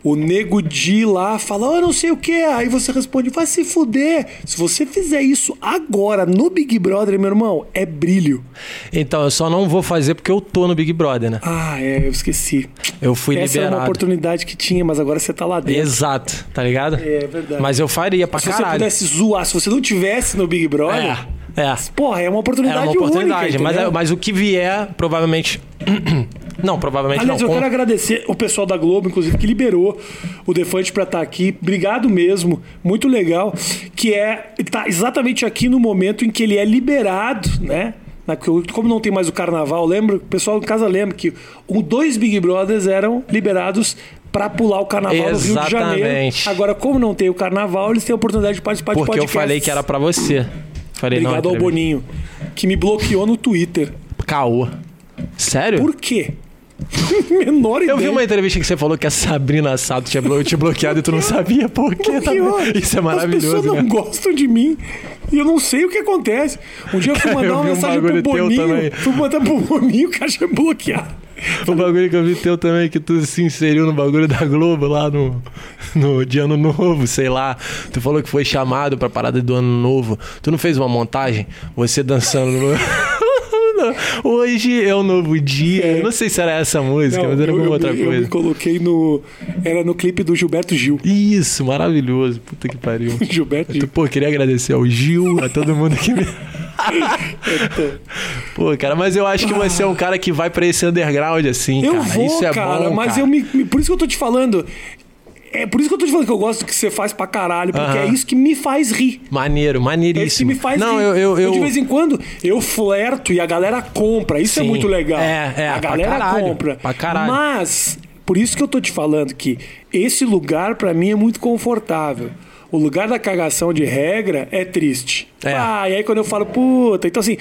O nego Di lá fala, eu não sei o que. Aí você responde, vai se fuder. Se você fizer isso agora no Big Brother, meu irmão, é brilho. Então, eu só não vou fazer porque eu tô no Big Brother, né? Ah, é, eu esqueci. Eu fui Essa era uma liberado. oportunidade que tinha, mas agora você tá lá dentro. Exato, tá ligado? É verdade. Mas eu faria pra se você caralho. pudesse zoar, se você não tivesse no Big Brother, É, é. porra, é uma É oportunidade uma oportunidade, única, mas, mas o que vier, provavelmente. não, provavelmente Aliás, não. eu quero agradecer o pessoal da Globo, inclusive, que liberou o Defante pra estar aqui. Obrigado mesmo, muito legal. Que é tá exatamente aqui no momento em que ele é liberado, né? Como não tem mais o carnaval, lembra? O pessoal em casa lembra que um, dois Big Brothers eram liberados pra pular o carnaval no Rio de Janeiro. Exatamente. Agora, como não tem o carnaval, eles têm a oportunidade de participar de Porque eu falei que era pra você. Falei, não, Obrigado ao entrevista. Boninho, que me bloqueou no Twitter. Caô. Sério? Por quê? Menor ideia. Eu vi uma entrevista que você falou que a Sabrina Sato tinha blo- te bloqueado e tu não sabia por quê. Ó, Isso é As maravilhoso, pessoas não né? gostam de mim. E eu não sei o que acontece. Um dia eu fui mandar Eu uma vi um mensagem pro Boninho. Fui mandar pro Boninho, o cara tinha bloqueado. O bagulho que eu vi teu também, que tu se inseriu no bagulho da Globo lá no, no de Ano Novo, sei lá. Tu falou que foi chamado pra parada do Ano Novo. Tu não fez uma montagem? Você dançando no... Hoje é um novo dia. É. Eu Não sei se era essa música, Não, mas era eu, alguma eu, outra eu coisa. me coloquei no. Era no clipe do Gilberto Gil. Isso, maravilhoso. Puta que pariu. Gilberto Gil. pô, queria agradecer ao Gil, a todo mundo que me. Pô, cara, mas eu acho que você é um cara que vai pra esse underground assim, Eu cara. vou, isso é cara, bom, mas cara. eu me, me- Por isso que eu tô te falando. É por isso que eu tô te falando que eu gosto que você faz pra caralho, porque Aham. é isso que me faz rir. Maneiro, É isso que maneiríssimo. me faz Não, rir. eu, eu, eu... De vez em quando eu flerto e a galera compra. Isso é Sim. muito legal. É, é, a galera caralho, compra. pra caralho. Mas, por isso que eu tô te falando que esse lugar pra mim é muito confortável. O lugar da cagação de regra é triste. É. Ah, e aí quando eu falo, puta, então assim,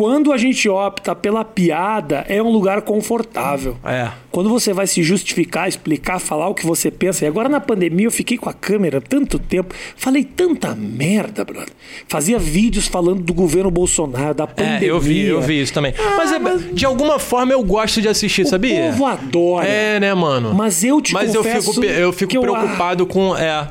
quando a gente opta pela piada, é um lugar confortável. É. Quando você vai se justificar, explicar, falar o que você pensa. E agora na pandemia eu fiquei com a câmera tanto tempo, falei tanta merda, brother. Fazia vídeos falando do governo Bolsonaro, da pandemia. É, eu vi, eu vi isso também. Ah, mas, é- mas- de alguma forma eu gosto de assistir, O sabia? povo adora. É, né, mano? Mas eu te Mas eu confesso fico, eu fico que eu- preocupado com. É.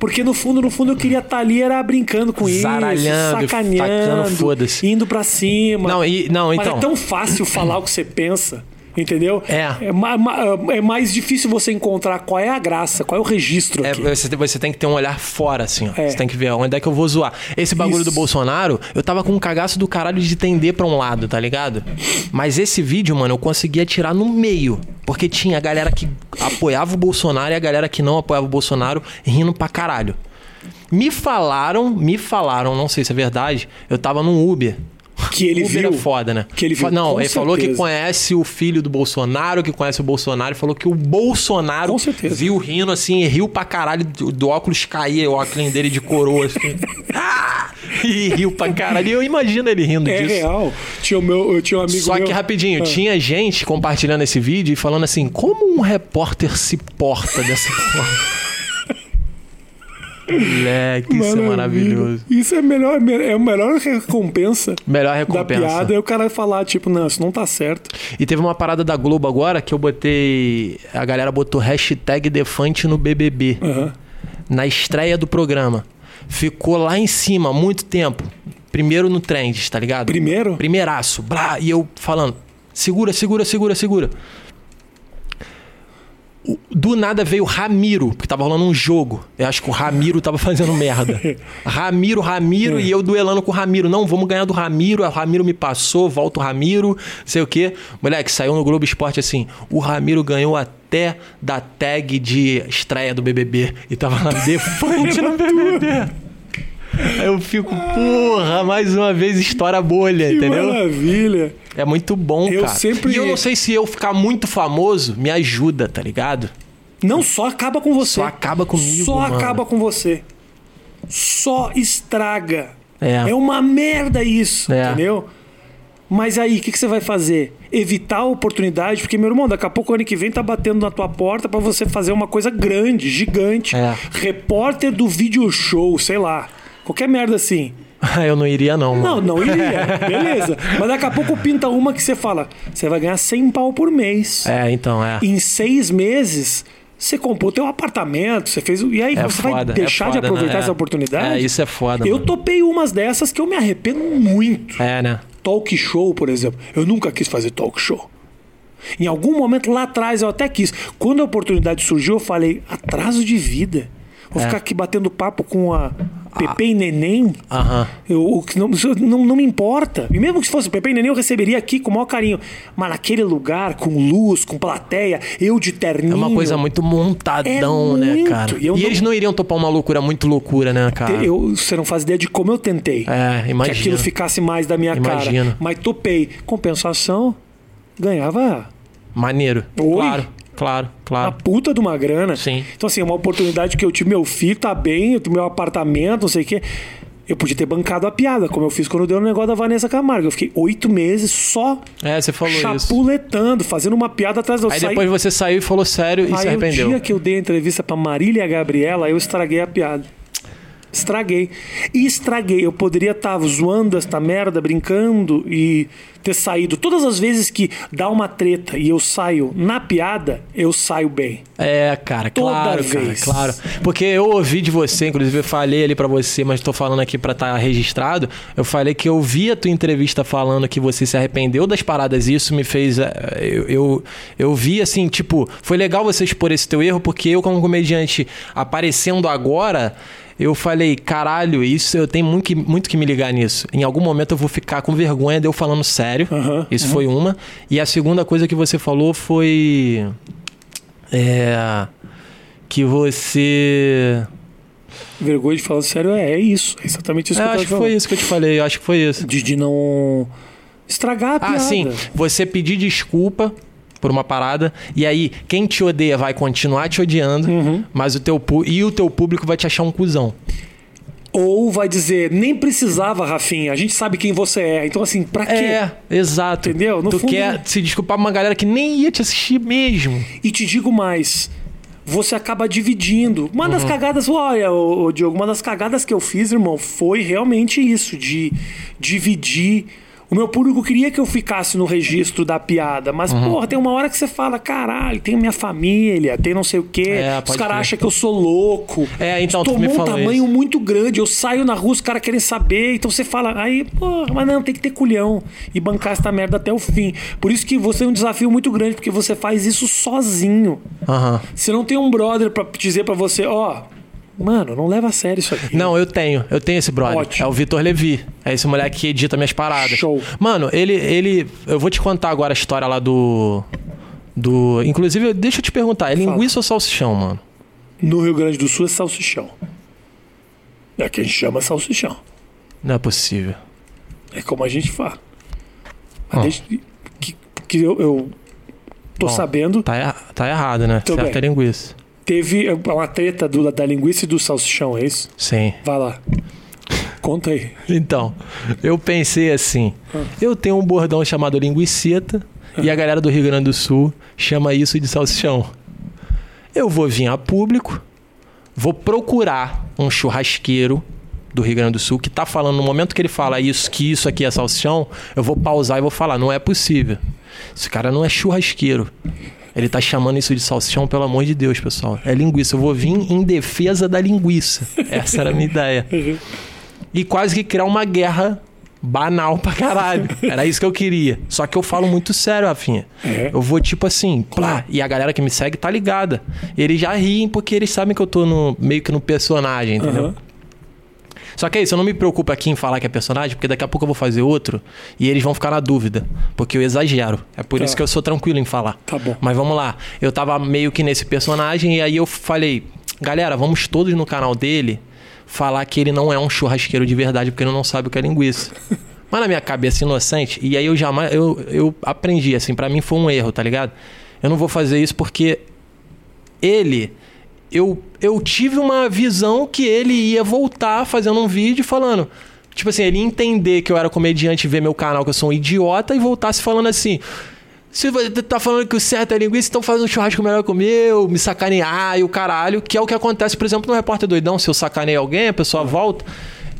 Porque no fundo, no fundo, eu queria estar ali era brincando com isso, Zaralhando, sacaneando, tacando indo pra cima. Não, e, não, Mas então. é tão fácil falar o que você pensa. Entendeu? É. É, ma- ma- é mais difícil você encontrar qual é a graça, qual é o registro É, aqui. você, tem- você tem que ter um olhar fora, assim, ó. É. Você tem que ver onde é que eu vou zoar. Esse bagulho Isso. do Bolsonaro, eu tava com um cagaço do caralho de tender pra um lado, tá ligado? Mas esse vídeo, mano, eu conseguia tirar no meio. Porque tinha a galera que apoiava o Bolsonaro e a galera que não apoiava o Bolsonaro rindo pra caralho. Me falaram, me falaram, não sei se é verdade, eu tava num Uber. Que ele Uber viu. é foda, né? Que ele viu, Não, ele falou que certeza. conhece o filho do Bolsonaro, que conhece o Bolsonaro, falou que o Bolsonaro certeza. viu rindo assim, e riu pra caralho, do, óculos cair, o óculos dele de coroa, assim. E riu pra caralho. E eu imagino ele rindo É disso. real. Tinha o meu, eu tinha um amigo Só meu. que rapidinho, Ah. tinha gente compartilhando esse vídeo e falando assim: como um repórter se porta dessa forma? Moleque, isso é maravilhoso. Isso é a melhor, é a melhor recompensa Melhor da recompensa. piada. É o cara falar, tipo, não, isso não tá certo. E teve uma parada da Globo agora que eu botei. A galera botou hashtag Defante no BBB. Aham. Na estreia do programa. Ficou lá em cima muito tempo. Primeiro no Trends, tá ligado? Primeiro? Primeiraço. Blá, e eu falando: segura, segura, segura, segura. Do nada veio Ramiro, porque tava rolando um jogo. Eu acho que o Ramiro tava fazendo merda. Ramiro, Ramiro, e eu duelando com o Ramiro. Não, vamos ganhar do Ramiro. O Ramiro me passou, volta o Ramiro, sei o quê. Moleque, saiu no Globo Esporte assim: o Ramiro ganhou até da tag de estreia do BBB. E tava lá, defante no BBB. Aí eu fico, porra, mais uma vez estoura a bolha, Que entendeu? maravilha. É muito bom, Eu cara. sempre- E eu não sei se eu ficar muito famoso me ajuda, tá ligado? Não só acaba com você. Só acaba comigo, Só mano. acaba com você. Só estraga. É. uma merda isso, É. entendeu? Mas aí, o que, que você vai fazer? Evitar a oportunidade, porque, meu irmão, daqui a pouco, ano que vem, tá batendo na tua porta pra você fazer uma coisa grande, gigante. É. Repórter do video show, sei lá. Qualquer merda assim. eu não iria, não, mano. Não, não iria. Beleza. Mas daqui a pouco pinta uma que você fala: você vai ganhar 100 pau por mês. É, então, é. Em seis meses, você comprou teu apartamento, você fez. E aí, É você vai foda, é deixar de foda, aproveitar né? essa É. oportunidade? É, isso é foda, Eu mano. topei umas dessas que eu me arrependo muito. É, né? Talk show, por exemplo. Eu nunca quis fazer talk show. Em algum momento lá atrás eu até quis. Quando a oportunidade surgiu, eu falei: atraso de vida. Vou É. ficar aqui batendo papo com a Pepe e Neném. Aham. Eu, que não, não, não me importa. E mesmo que fosse Pepe e Neném, eu receberia aqui com o maior carinho. Mas naquele lugar, com luz, com plateia, eu de terninho. É uma coisa muito montadão, É né, muito. cara? E E não- eles não iriam topar uma loucura muito loucura, né, cara? Eu, você não faz ideia de como eu tentei. É, que imagina. aquilo ficasse mais da minha Imagino. cara. Mas topei. Compensação, ganhava Maneiro. Oi? Claro, claro, a claro. puta de uma grana. Sim. Então, assim, é uma oportunidade que eu tive. Meu filho tá bem, eu meu apartamento, não sei o quê. Eu podia ter bancado a piada, como eu fiz quando deu o negócio da Vanessa Camargo. Eu fiquei oito meses só É, você falou isso. chapuletando, fazendo uma piada atrás do Aí saí- depois você saiu e falou sério e se Aí o arrependeu. dia que eu dei a entrevista pra Marília e a Gabriela, eu estraguei a piada. Estraguei. E estraguei. Eu poderia estar zoando esta merda, brincando e ter saído. Todas as vezes que dá uma treta e eu saio na piada, eu saio bem. É, cara, Toda claro, vez. cara, claro. Porque eu ouvi de você, inclusive eu falei ali pra você, mas tô falando aqui pra estar registrado. Eu falei que eu vi a tua entrevista falando que você se arrependeu das paradas e isso me fez. eh, Eu, eu, eu vi assim, tipo, foi legal você expor esse teu erro, porque eu, como comediante, aparecendo agora. Eu falei, caralho, isso eu tenho muito que, muito que me ligar nisso. Em algum momento eu vou ficar com vergonha de eu falando sério. Aham, isso foi uma. E a segunda coisa que você falou foi. É. Que você. Vergonha de falar sério, é, é isso. É exatamente isso É, que eu acho que foi isso que eu te falei, eu acho que foi isso. De, de não estragar a piada. Ah, sim. Você pedir desculpa por uma parada e aí quem te odeia vai continuar te odiando, Uhum. mas o teu e o teu público vai te achar um cuzão. Ou vai dizer, nem precisava, Rafinha, a gente sabe quem você é. Então, assim, pra quê? É, exato. Entendeu? No tu fundo- quer se desculpar pra uma galera que nem ia te assistir mesmo. E te digo mais, você acaba dividindo. Uma das cagadas, olha, ô, ô, Diogo, uma das cagadas que eu fiz, irmão, foi realmente isso, de dividir. O meu público queria que eu ficasse no registro da piada, mas, porra, tem uma hora que você fala, caralho, tem minha família, tem não sei o quê. É, os caras acham que eu sou louco. É, então, Tomou um tamanho isso. muito grande. Eu saio na rua, os caras querem saber. Então você fala, aí, porra, mas não, tem que ter culhão e bancar essa merda até o fim. Por isso que você é um desafio muito grande, porque você faz isso sozinho. Aham. Você não tem um brother pra dizer pra você, ó, mano, não leva a sério isso aqui. Não, eu tenho. Eu tenho esse brother. Ótimo. É o Vitor Levi. É esse moleque que edita minhas paradas. Show. Mano, ele, ele. Eu vou te contar agora a história lá do. Do. Inclusive, deixa eu te perguntar, é linguiça ou salsichão, mano? No Rio Grande do Sul é salsichão. É que a gente chama salsichão. Não é possível. É como a gente fala. Mas desde que, que eu, eu tô Bom, sabendo, Tá, erra- tá errado, né? Certo bem. é linguiça. Teve uma treta do, da linguiça e do salsichão, é isso? Sim. Vai lá. Conta aí. Então, eu pensei assim: eu tenho um bordão chamado linguiceta e a galera do Rio Grande do Sul chama isso de salsichão. Eu vou vir a público, vou procurar um churrasqueiro do Rio Grande do Sul que tá falando no momento que ele fala isso, que isso aqui é salsichão, eu vou pausar e vou falar: não é possível. Esse cara não é churrasqueiro. Ele tá chamando isso de salsichão, pelo amor de Deus, pessoal. É linguiça. Eu vou vir em defesa da linguiça. Essa era a minha ideia e quase que criar uma guerra banal pra caralho. Era isso que eu queria. Só que eu falo muito sério, Rafinha. É. Eu vou tipo assim, plá, e a galera que me segue tá ligada. Eles já riem porque eles sabem que eu tô no, meio que no personagem, entendeu? Aham. Só que é isso, eu não me preocupo aqui em falar que é personagem, porque daqui a pouco eu vou fazer outro e eles vão ficar na dúvida. Porque eu exagero. É por Tá. isso que eu sou tranquilo em falar. Tá bom. Mas vamos lá. Eu tava meio que nesse personagem e aí eu falei, galera, vamos todos no canal dele falar que ele não é um churrasqueiro de verdade, porque ele não sabe o que é linguiça. Mas na minha cabeça inocente, e aí eu jamais. Eu, eu aprendi, assim, pra mim foi um erro, tá ligado? Eu não vou fazer isso porque ele. Eu, eu tive uma visão que ele ia voltar fazendo um vídeo falando. Tipo assim, ele ia entender que eu era comediante, ver meu canal, que eu sou um idiota, e voltasse falando assim. Se você tá falando que o certo é linguiça, então faz um churrasco melhor que o meu, me sacanear e o caralho, que é o que acontece, por exemplo, no Repórter Doidão. Se eu sacanei alguém, a pessoa volta.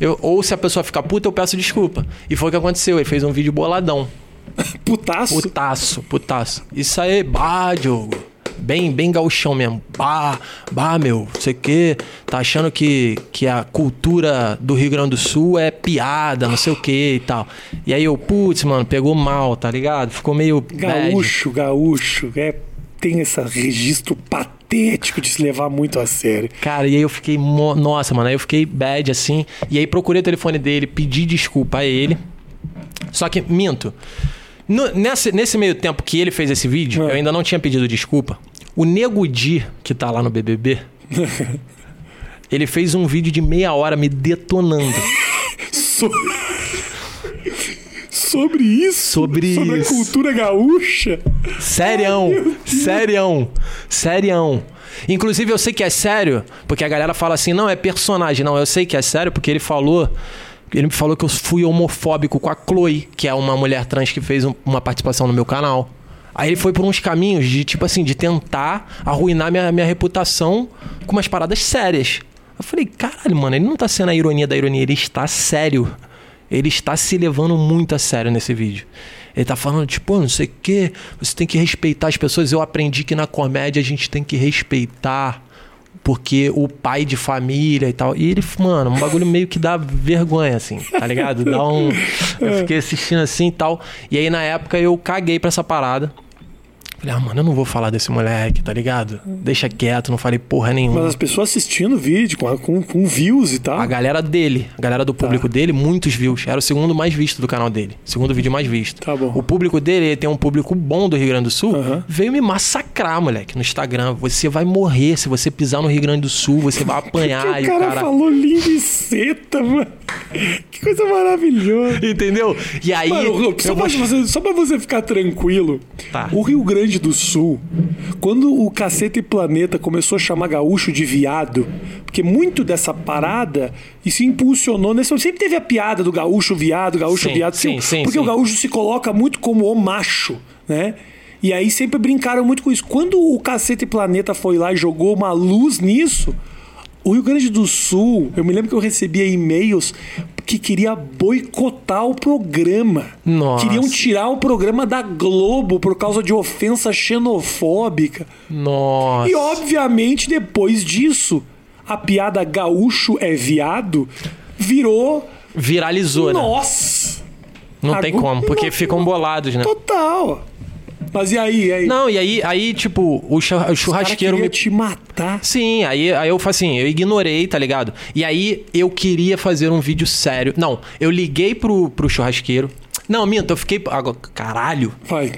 eu- ou se a pessoa ficar puta, eu peço desculpa. E foi o que aconteceu. Ele fez um vídeo boladão. Putaço. Putaço, putaço. Isso aí, bah, Diogo. Bem, bem gauchão mesmo. Bah, bah, meu, sei que tá achando que, que a cultura do Rio Grande do Sul é piada, não sei o que e tal. E aí eu, putz, mano, pegou mal, tá ligado? Ficou meio bad. Gaúcho, gaúcho. É, tem esse registro patético de se levar muito a sério. Cara, e aí eu fiquei, mo- nossa, mano, aí eu fiquei bad assim. E aí procurei o telefone dele, pedi desculpa a ele. Só que, minto. No- nesse, nesse meio tempo que ele fez esse vídeo, É. eu ainda não tinha pedido desculpa. O Nego Di, que tá lá no BBB, ele fez um vídeo de meia hora me detonando. So- Sobre isso? Sobre Sobre isso. a cultura gaúcha? Serião, serião, serião. Inclusive, eu sei que é sério, porque a galera fala assim, não, é personagem. Não, eu sei que é sério, porque ele falou. Ele me falou que eu fui homofóbico com a Chloe, que é uma mulher trans que fez um- uma participação no meu canal. Aí ele foi por uns caminhos de, tipo assim, de tentar arruinar minha, minha reputação com umas paradas sérias. Eu falei, caralho, mano, ele não tá sendo a ironia da ironia, ele está sério. Ele está se levando muito a sério nesse vídeo. Ele tá falando, tipo, "Pô, não sei o quê, você tem que respeitar as pessoas. Eu aprendi que na comédia a gente tem que respeitar. Porque o pai de família e tal. E ele, mano, um bagulho meio que dá vergonha, assim, tá ligado? Dá um. Eu fiquei assistindo assim e tal. E aí, na época, eu caguei pra essa parada. Falei, ah, mano, eu não vou falar desse moleque, tá ligado? Deixa quieto, não falei porra nenhuma. Mas as pessoas assistindo o vídeo, com, com, com views e tal. A galera dele, a galera do público dele, muitos views. Era o segundo mais visto do canal dele. Segundo vídeo mais visto. Tá bom. O público dele, ele tem um público bom do Rio Grande do Sul, veio me massacrar, moleque, no Instagram. Você vai morrer se você pisar no Rio Grande do Sul, você vai apanhar. que e o cara, falou linguiceta, mano. Que coisa maravilhosa. Entendeu? E aí. Mano, só, eu pra vou- você, só pra você ficar tranquilo, Tá. o Rio Grande do Sul, quando o Caceta e Planeta começou a chamar gaúcho de viado, porque muito dessa parada, isso impulsionou nesse. Sempre teve a piada do gaúcho viado, gaúcho Sim, viado, sim, sim, porque sim. o gaúcho se coloca muito como o macho, né? E aí sempre brincaram muito com isso. Quando o Caceta e Planeta foi lá e jogou uma luz nisso, o Rio Grande do Sul, eu me lembro que eu recebia e-mails que queria boicotar o programa. Nossa. Queriam tirar o programa da Globo por causa de ofensa xenofóbica. Nossa. E obviamente depois disso, a piada gaúcho é viado virou Viralizou, né? nossa, Não tem como, porque Não- ficam bolados, né? total. Mas e aí, e aí? Não, e aí, aí tipo, o churrasqueiro me te matar. Sim, aí, aí eu falei assim, eu ignorei, tá ligado? E aí eu queria fazer um vídeo sério. Não, eu liguei pro, pro churrasqueiro. Não, minto, eu fiquei. Agora, caralho. Vai.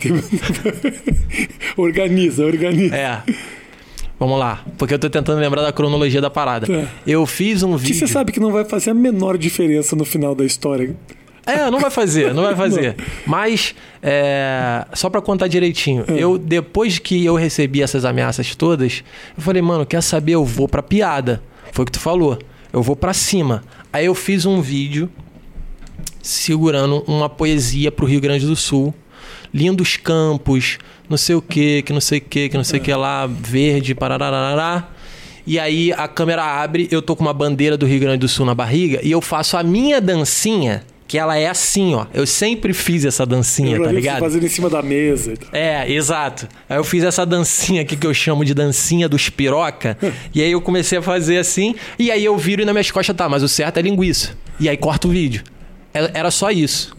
organiza, organiza. É. Vamos lá, porque eu tô tentando lembrar da cronologia da parada. Tá. Eu fiz um Que vídeo. você sabe que não vai fazer a menor diferença no final da história. É, não vai fazer, não vai fazer. Mas, é, só pra contar direitinho, É. eu depois que eu recebi essas ameaças todas, eu falei, mano, quer saber? Eu vou pra piada. Foi o que tu falou. Eu vou pra cima. Aí eu fiz um vídeo segurando uma poesia pro Rio Grande do Sul. Lindos campos, não sei o que, que não sei o que, que não sei o que lá, verde, parararará. E aí a câmera abre, eu tô com uma bandeira do Rio Grande do Sul na barriga e eu faço a minha dancinha, que ela é assim, ó. Eu sempre fiz essa dancinha, Eu tá ligado? fazendo em cima da mesa. É, exato. Aí eu fiz essa dancinha aqui que eu chamo de dancinha dos piroca. e aí eu comecei a fazer assim. E aí eu viro e nas minhas costas, tá, mas o certo é linguiça. E aí corta o vídeo. É- Era só isso.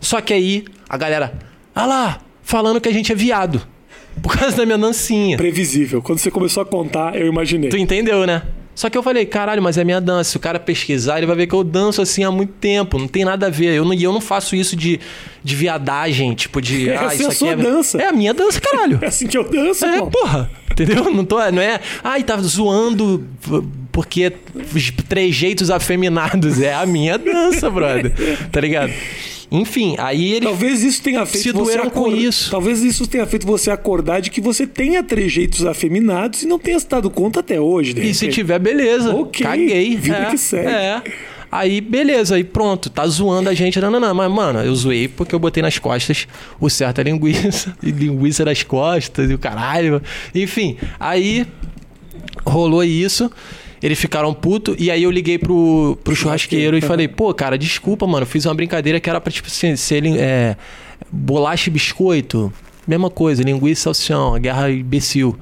Só que aí a galera, ah lá, falando que a gente é viado. Por causa da minha dancinha. Previsível. Quando você começou a contar, eu imaginei. Tu entendeu, né? Só que eu falei, caralho, mas é minha dança. Se o cara pesquisar, ele vai ver que eu danço assim há muito tempo. Não tem nada a ver. Eu não, e eu não faço isso de, de viadagem, tipo de. Essa ah, é isso a aqui sua é. dança. É a minha dança, caralho. É assim que eu danço, É, pô. porra. Entendeu? Não, tô, não é. Ai, tá zoando porque os trejeitos afeminados. É a minha dança, brother. Tá ligado? Enfim, aí ele. Talvez isso tenha feito Se você doeram com isso. Talvez isso tenha feito você acordar de que você tenha trejeitos afeminados e não tenha se dado conta até hoje. E se tiver, beleza. Ok, Caguei. vida é, que segue. É. Aí, beleza, aí pronto, tá zoando a gente. Não, não, não, mas, mano, eu zoei porque eu botei nas costas o certo é linguiça, e linguiça nas costas, e o caralho. Enfim, aí rolou isso. Eles ficaram puto e aí eu liguei pro, pro churrasqueiro e falei, pô, cara, desculpa, mano, fiz uma brincadeira que era pra, tipo, assim, ser é, bolacha e biscoito. Mesma coisa, linguiça e salsichão, a guerra imbecil.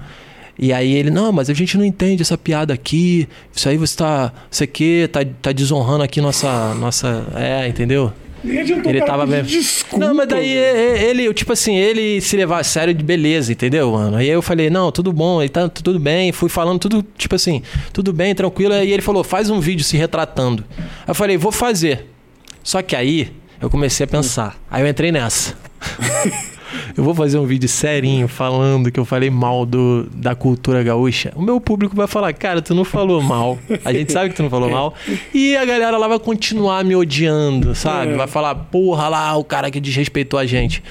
E aí ele, não, mas a gente não entende essa piada aqui. Isso aí você tá. Isso aqui tá, tá desonrando aqui nossa. nossa. É, entendeu? Nem adiantou Ele tava mesmo. Desculpa, não, mas daí é- é- ele, tipo assim, ele se levar a sério de beleza, entendeu, mano? Aí eu falei, não, tudo bom, ele tá tudo bem. Fui falando tudo, tipo assim, tudo bem, tranquilo. Aí ele falou, faz um vídeo se retratando. Aí eu falei, vou fazer. Só que aí eu comecei a pensar. Aí eu entrei nessa. eu vou fazer um vídeo serinho falando que eu falei mal do, da cultura gaúcha, o meu público vai falar, cara, tu não falou mal. A gente sabe que tu não falou mal. E a galera lá vai continuar me odiando, sabe? É. Vai falar, porra lá, o cara que desrespeitou a gente.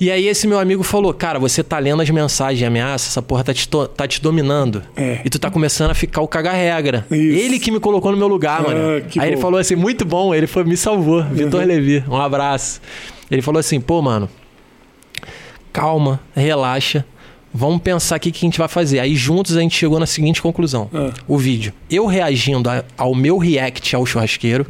E aí esse meu amigo falou, cara, você tá lendo as mensagens de ameaça, essa porra tá te, tá te dominando. É. E tu tá começando a ficar o caga-regra. Ele que me colocou no meu lugar, Ah, mano. Aí ele bom. falou assim, muito bom, ele foi, me salvou. Vitor Levi, um abraço. Ele falou assim, pô, mano, calma, relaxa. Vamos pensar aqui o que a gente vai fazer. Aí juntos a gente chegou na seguinte conclusão. Ah. O vídeo. Eu reagindo a- ao meu react ao churrasqueiro,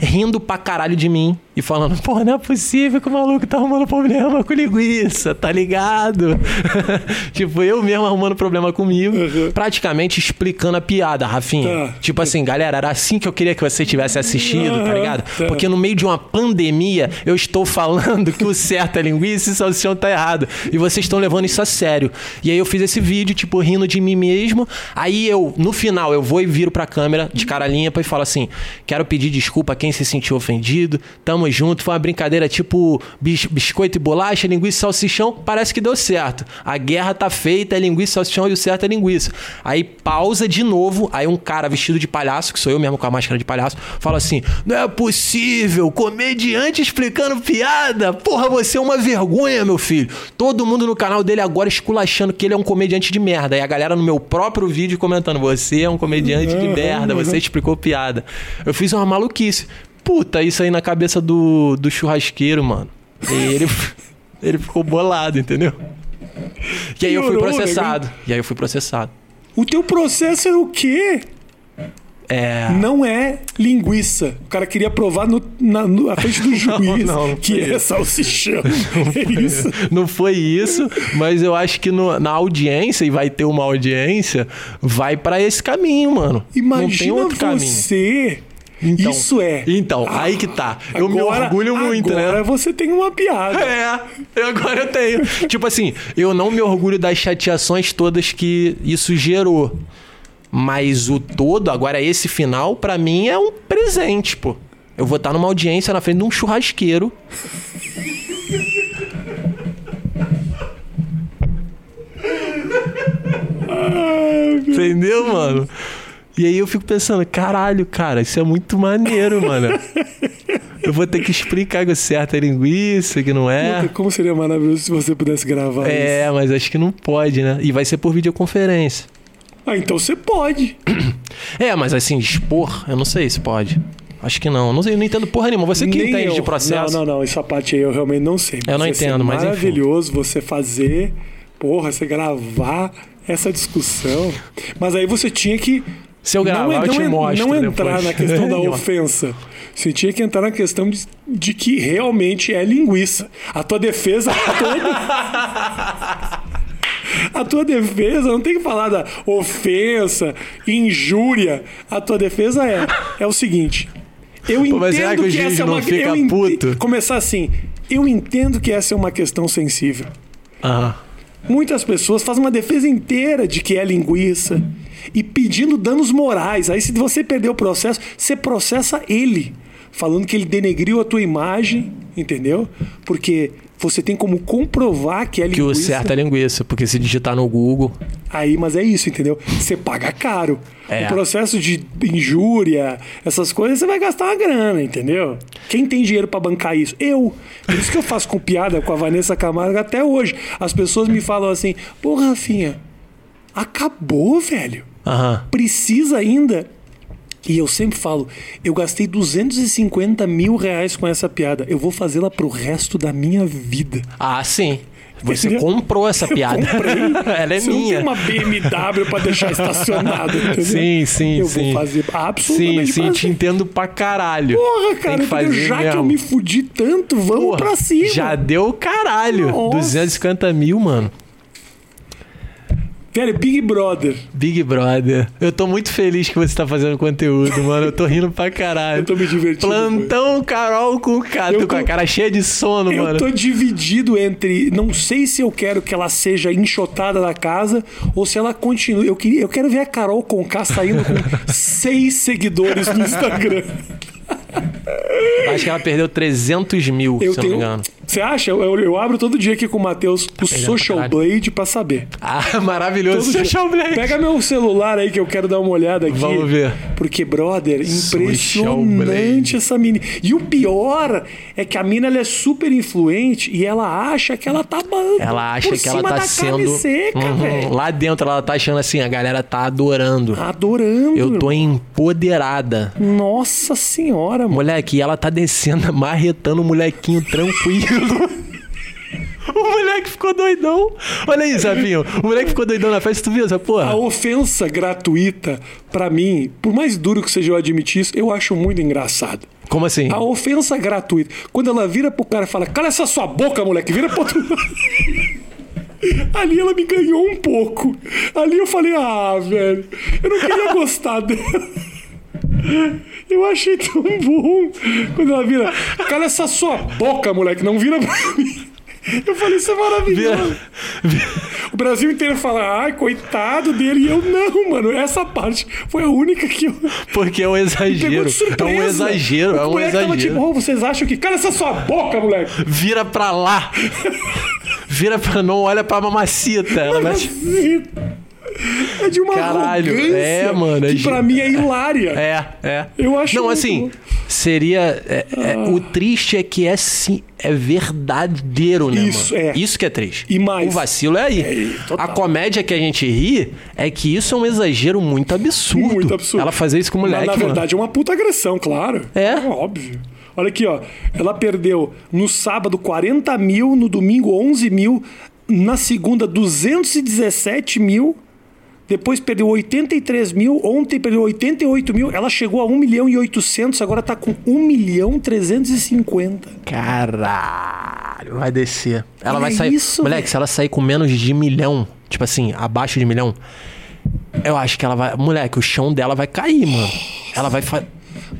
rindo pra caralho de mim e falando, pô, não é possível que o maluco tá arrumando problema com linguiça, tá ligado? tipo, eu mesmo arrumando problema comigo, Uhum. praticamente explicando a piada, Rafinha. Tá. Tipo assim, galera, era assim que eu queria que você tivesse assistido, tá Aham, ligado? tá. Porque no meio de uma pandemia, eu estou falando que o certo é linguiça e o salsichão tá errado. E vocês estão levando isso a sério. E aí eu fiz esse vídeo, tipo, rindo de mim mesmo. Aí eu, no final, eu vou e viro pra câmera de cara limpa e falo assim: quero pedir desculpa a quem se sentiu ofendido. Tamo junto. Foi uma brincadeira tipo bis- biscoito e bolacha, linguiça e salsichão. Parece que deu certo. A guerra tá feita, é linguiça e salsichão e o certo é linguiça. Aí pausa de novo. Aí um cara vestido de palhaço, que sou eu mesmo com a máscara de palhaço, fala assim: Não é possível, comediante explicando piada. Porra, você é uma vergonha, meu filho. Todo mundo no canal dele agora esculachando que ele é um comediante de merda. E a galera no meu próprio vídeo comentando: Você é um comediante de merda, você explicou piada. Eu fiz uma maluquice. Puta, isso aí na cabeça do, do churrasqueiro, mano. E ele, ele ficou bolado, entendeu? E aí eu fui Piorou, né, processado. E aí eu fui processado. O teu processo era o quê? É. Não é linguiça. O cara queria provar no, na, no- à frente do juiz não, não que foi é salsichão. É isso. Não foi isso, mas eu acho que no- na audiência, e vai ter uma audiência, vai pra esse caminho, mano. não tem Imagina outro caminho. Então, isso é. Então, aí que tá. Eu me Agora- orgulho muito, agora né? você tem uma piada. É, eu agora eu tenho. tipo assim, eu não me orgulho das chateações todas que isso gerou. Mas o todo, agora esse final, pra mim é um presente, pô. Eu vou estar numa audiência na frente de um churrasqueiro. Entendeu, mano? E aí eu fico pensando, caralho, cara, isso é muito maneiro, mano. Eu vou ter que explicar que o certo é linguiça, que não é. Puta, Como seria maravilhoso se você pudesse gravar isso. É, mas acho que não pode, né? E vai ser por videoconferência. Ah, então você pode. É, mas assim, expor, eu não sei se pode. Acho que não. Não sei, eu não entendo porra nenhuma. Você que Nem entende eu. de processo. Não, não, não. Essa parte aí eu realmente não sei. Eu não entendo, mas enfim. maravilhoso você fazer, porra, você gravar essa discussão. Mas aí você tinha que. Se eu gravar, não, eu te mostro Não entrar depois. na questão da ofensa. Você tinha que entrar na questão de, de que realmente é linguiça. A tua defesa toda. A tua defesa não tem que falar da ofensa, injúria. A tua defesa é é o seguinte. Eu Pô, entendo será que que essa é uma fica puto? Começar assim. Eu entendo que essa é uma questão sensível. Ah, Muitas pessoas fazem uma defesa inteira de que é linguiça e pedindo danos morais. Aí, se você perder o processo, você processa ele, falando que ele denegriu a tua imagem, entendeu? Porque você tem como comprovar que é que o linguiça. certo é linguiça, porque se digitar no Google. Aí, mas é isso, entendeu? Você paga caro. É. O processo de injúria, essas coisas, você vai gastar uma grana, entendeu? Quem tem dinheiro pra bancar isso? Eu. Por isso que eu faço com piada com a Vanessa Camargo até hoje. As pessoas me falam assim: pô, Rafinha, acabou, velho. Aham. Precisa ainda. E eu sempre falo, eu gastei 250 mil reais com essa piada. Eu vou fazê-la pro resto da minha vida. Ah, sim. Você Entendeu? comprou essa piada. Comprei. Ela é Você minha. não tem uma BMW pra deixar estacionado, entendeu? Sim, sim, eu sim. vou fazer Sim, absolutamente sim, prazer. te entendo pra caralho. Porra, cara, que fazer já que eu mesmo. me fudi tanto, vamos Porra, pra cima. Já deu caralho. Nossa. 250 mil, mano. Velho, Big Brother. Big Brother. Eu tô muito feliz que você tá fazendo conteúdo, mano. Eu tô rindo pra caralho. Eu tô me divertindo. Plantão Carol com cara. Eu Tô com a cara cheia de sono, Eu mano. tô dividido entre. Não sei se eu quero que ela seja enxotada da casa ou se ela continue. Eu, queria, eu quero ver a Carol Conká saindo com seis seguidores no Instagram. Acho que ela perdeu 300 mil, Eu se eu tenho. não me engano. Você acha? Eu, eu abro todo dia aqui com o Matheus o pegando Social pra. Blade pra saber. Ah, maravilhoso. Todo dia. Social Blade. Pega meu celular aí que eu quero dar uma olhada aqui. Vamos ver. Porque, brother, impressionante essa mina. E o pior é que a mina ela é super influente e ela acha que ela tá bando Ela acha que ela tá sendo. seca, Uhum. Lá dentro ela tá achando assim, a galera tá adorando. Adorando. Eu tô empoderada. Nossa senhora, mano. Moleque, e ela tá descendo, marretando o molequinho tranquilo. O moleque ficou doidão. Olha aí, Safinho. O moleque ficou doidão na festa. Tu viu essa A porra? ofensa gratuita, pra mim, por mais duro que seja eu admitir isso, eu acho muito engraçado. Como assim? A ofensa gratuita. Quando ela vira pro cara e fala, cala essa sua boca, moleque, vira pro outro. Ali ela me ganhou um pouco. Ali eu falei, ah, velho, eu não queria gostar dela. Eu achei tão bom. Quando ela vira, cala essa sua boca, moleque, não vira pra mim. Eu falei, isso é maravilhoso. O Brasil inteiro fala, ai, coitado dele. E eu, não, mano, essa parte foi a única que eu. Porque é um exagero. É um exagero, é um moleque tava tipo, exagero. oh, vocês acham que. Cala essa sua boca, moleque! Vira pra lá. Vira pra não olha pra mamacita. Ela vai- É de uma Caralho, é, mano, é que pra mim é hilária. É, é. Eu acho Não, assim, bom. seria. é- é- O triste é que é sim, é verdadeiro, né, Isso, mano? é. Isso que é triste. E mais. O vacilo é aí. É, a comédia que a gente ri é que isso é um exagero muito absurdo. Muito absurdo. Ela fazer isso com o Mas, moleque. na mano. verdade, é uma puta agressão, claro. É? óbvio. Olha aqui, ó. Ela perdeu no sábado 40 mil, no domingo 11 mil, na segunda 217 mil, depois perdeu 83 mil, ontem perdeu 88 mil, ela chegou a 1 milhão e 800, agora tá com 1 milhão 350. Caralho, vai descer. Ela Olha vai sair. isso, moleque, velho. se ela sair com menos de milhão, tipo assim, abaixo de milhão, eu acho que ela vai. Moleque, o chão dela vai cair, mano. Ela vai. Fa...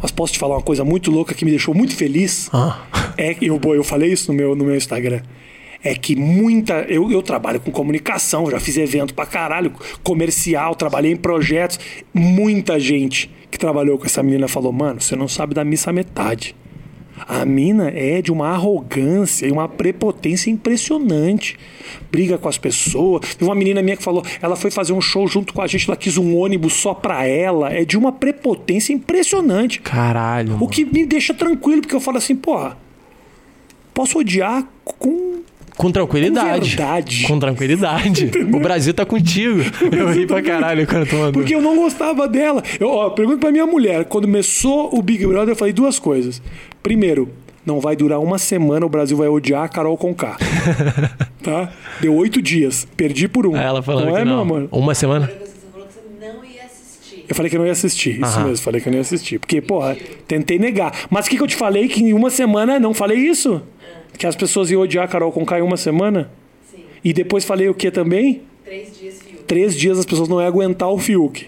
Mas posso te falar uma coisa muito louca que me deixou muito feliz? Ah. É que eu, eu falei isso no meu, no meu Instagram. É que muita. Eu, eu trabalho com comunicação, já fiz evento pra caralho, comercial, trabalhei em projetos. Muita gente que trabalhou com essa menina falou: mano, você não sabe da missa metade. A mina é de uma arrogância e uma prepotência impressionante. Briga com as pessoas. Teve uma menina minha que falou, ela foi fazer um show junto com a gente, ela quis um ônibus só pra ela. É de uma prepotência impressionante. Caralho. O mano. que me deixa tranquilo, porque eu falo assim, porra, posso odiar com. Com tranquilidade. Com verdade. Com tranquilidade. o Brasil tá contigo. Eu ri pra caralho quando tu mandou. Porque eu não gostava dela. Eu, ó, pergunto pra minha mulher, quando começou o Big Brother, eu falei duas coisas. Primeiro, não vai durar uma semana, o Brasil vai odiar a Carol Conká. tá? Deu oito dias, perdi por um. Ela falando não que é, não. meu amor? Uma semana? Você falou que você não ia assistir. Eu falei que eu não ia assistir. Isso Aham. mesmo, falei que eu não ia assistir. Porque, porra, tentei negar. Mas o que, que eu te falei? Que em uma semana. Não falei isso? Que as pessoas iam odiar a Carol Conká em uma semana? Sim. E depois falei o que também? Três dias, viu? Três dias as pessoas não iam aguentar o Fiuk.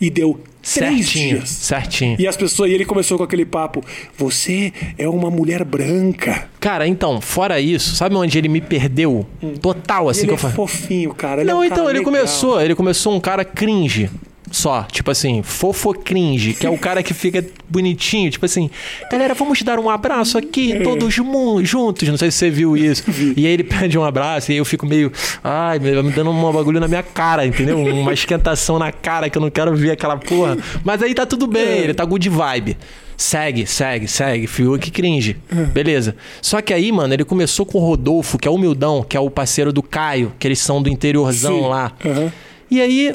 E deu três Certinho. dias. Certinho. E as pessoas, e ele começou com aquele papo: Você é uma mulher branca. Cara, então, fora isso, sabe onde ele me perdeu? Total, assim ele que é eu falei. fofinho, cara. Ele é Não, um então, cara ele legal. começou, ele começou um cara cringe. Só, tipo assim, fofo cringe, que é o cara que fica bonitinho, tipo assim, galera, vamos dar um abraço aqui, É. todos juntos. Não sei se você viu isso. E aí ele pede um abraço, e aí eu fico meio, ai, me dando um bagulho na minha cara, entendeu? Uma esquentação na cara que eu não quero ver aquela porra. Mas aí tá tudo bem, ele tá good vibe. Segue, segue, segue. Fiuk cringe. Beleza. Só que aí, mano, ele começou com o Rodolfo, que é o humildão, que é o parceiro do Caio, que eles são do interiorzão Sim. lá. Aham. E aí,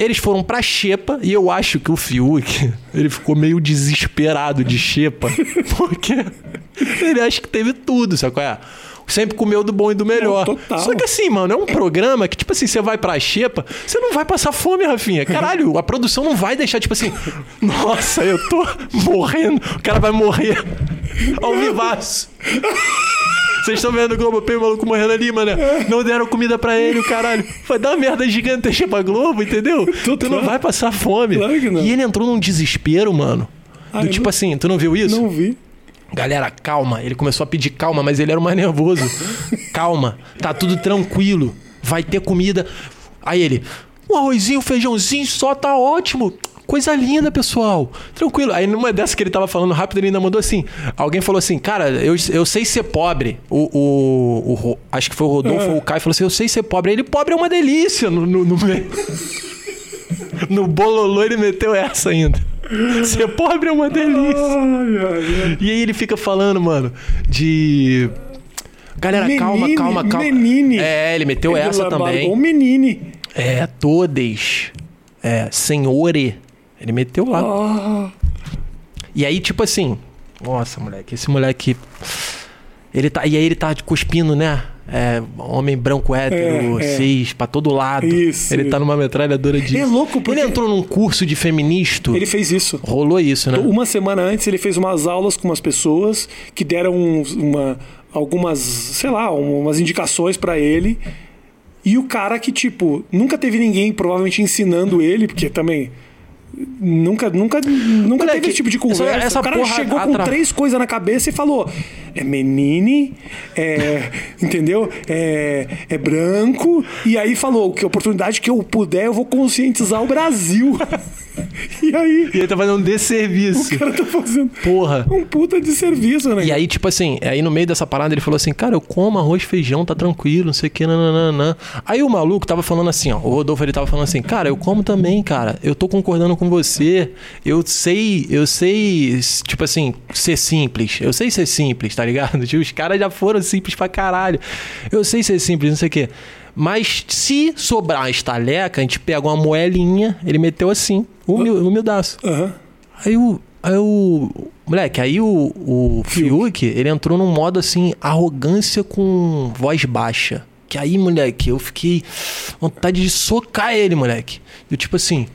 eles foram pra Xepa, e eu acho que o Fiuk, ele ficou meio desesperado de Xepa, porque ele acha que teve tudo, sabe qual é? Sempre comeu do bom e do melhor. Não. Só que assim, mano, é um programa que, tipo assim, você vai pra Xepa, você não vai passar fome, Rafinha. Caralho, a produção não vai deixar, tipo assim, nossa, eu tô morrendo, o cara vai morrer ao vivaço. Vocês estão vendo o Globo Pay, o maluco morrendo ali, mano. Não deram comida pra ele, o caralho. Vai dar uma merda gigantesca pra Globo, entendeu? Tu não vai passar fome. Claro que não. E ele entrou num desespero, mano. Ah, Do tipo não- assim, tu não viu isso? Não vi. Galera, calma. Ele começou a pedir calma, mas ele era o mais nervoso. calma, tá tudo tranquilo. Vai ter comida. Aí ele, um arrozinho, um feijãozinho só tá ótimo. Coisa linda, pessoal. Tranquilo. Aí numa dessa que ele tava falando rápido, ele ainda mandou assim. Alguém falou assim, cara, eu, eu sei ser pobre. O, o, o acho que foi o Rodolfo ou o Caio falou assim, eu sei ser pobre. Aí ele, pobre é uma delícia no, no, no meio. no bololô ele meteu essa ainda. Ser pobre é uma delícia. Ai, ai, ai. E aí ele fica falando, mano, de. Galera, calma, Menine, calma, calma. menine. É, ele meteu Ele essa também. O menine. É, todes. É, senhore. Ele meteu lá. Ah, E aí, tipo assim, nossa, moleque, esse moleque. Ele tá. E aí ele tá cuspindo, né? É, homem branco hétero, É, é. cis, pra todo lado. Isso. Ele tá numa metralhadora de. É louco, porque- Ele entrou num curso de feministo. ele fez isso. Rolou isso, né? Uma semana antes ele fez umas aulas com umas pessoas que deram uma, algumas, sei lá, umas indicações pra ele. E o cara que, tipo, nunca teve ninguém provavelmente ensinando ele, porque também. Nunca, nunca, nunca teve esse tipo de essa- conversa. essa o cara porra chegou com atra- três coisas na cabeça e falou: é menine, é. entendeu? É, é branco. E aí falou: que oportunidade que eu puder, eu vou conscientizar o Brasil. e aí, E ele tá fazendo um desserviço. o cara tá fazendo Porra. um puta de serviço, né? E aí, tipo assim, aí no meio dessa parada ele falou assim, cara, eu como arroz, feijão, tá tranquilo, não sei o que, nananã. Aí o maluco tava falando assim, ó, o Rodolfo ele tava falando assim, cara, eu como também, cara, eu tô concordando com você, eu sei, eu sei, tipo assim, ser simples, eu sei ser simples, tá ligado? Tipo, os caras já foram simples pra caralho, eu sei ser simples, não sei o que. Mas se sobrar uma estaleca, a gente pega uma moelinha, ele meteu assim, humil, humildaço. Aham. Aí o. Aí o. Moleque, aí o, o Fiuk, ele entrou num modo assim, arrogância com voz baixa. Que aí, moleque, eu fiquei. Vontade de socar ele, moleque. Eu, tipo assim.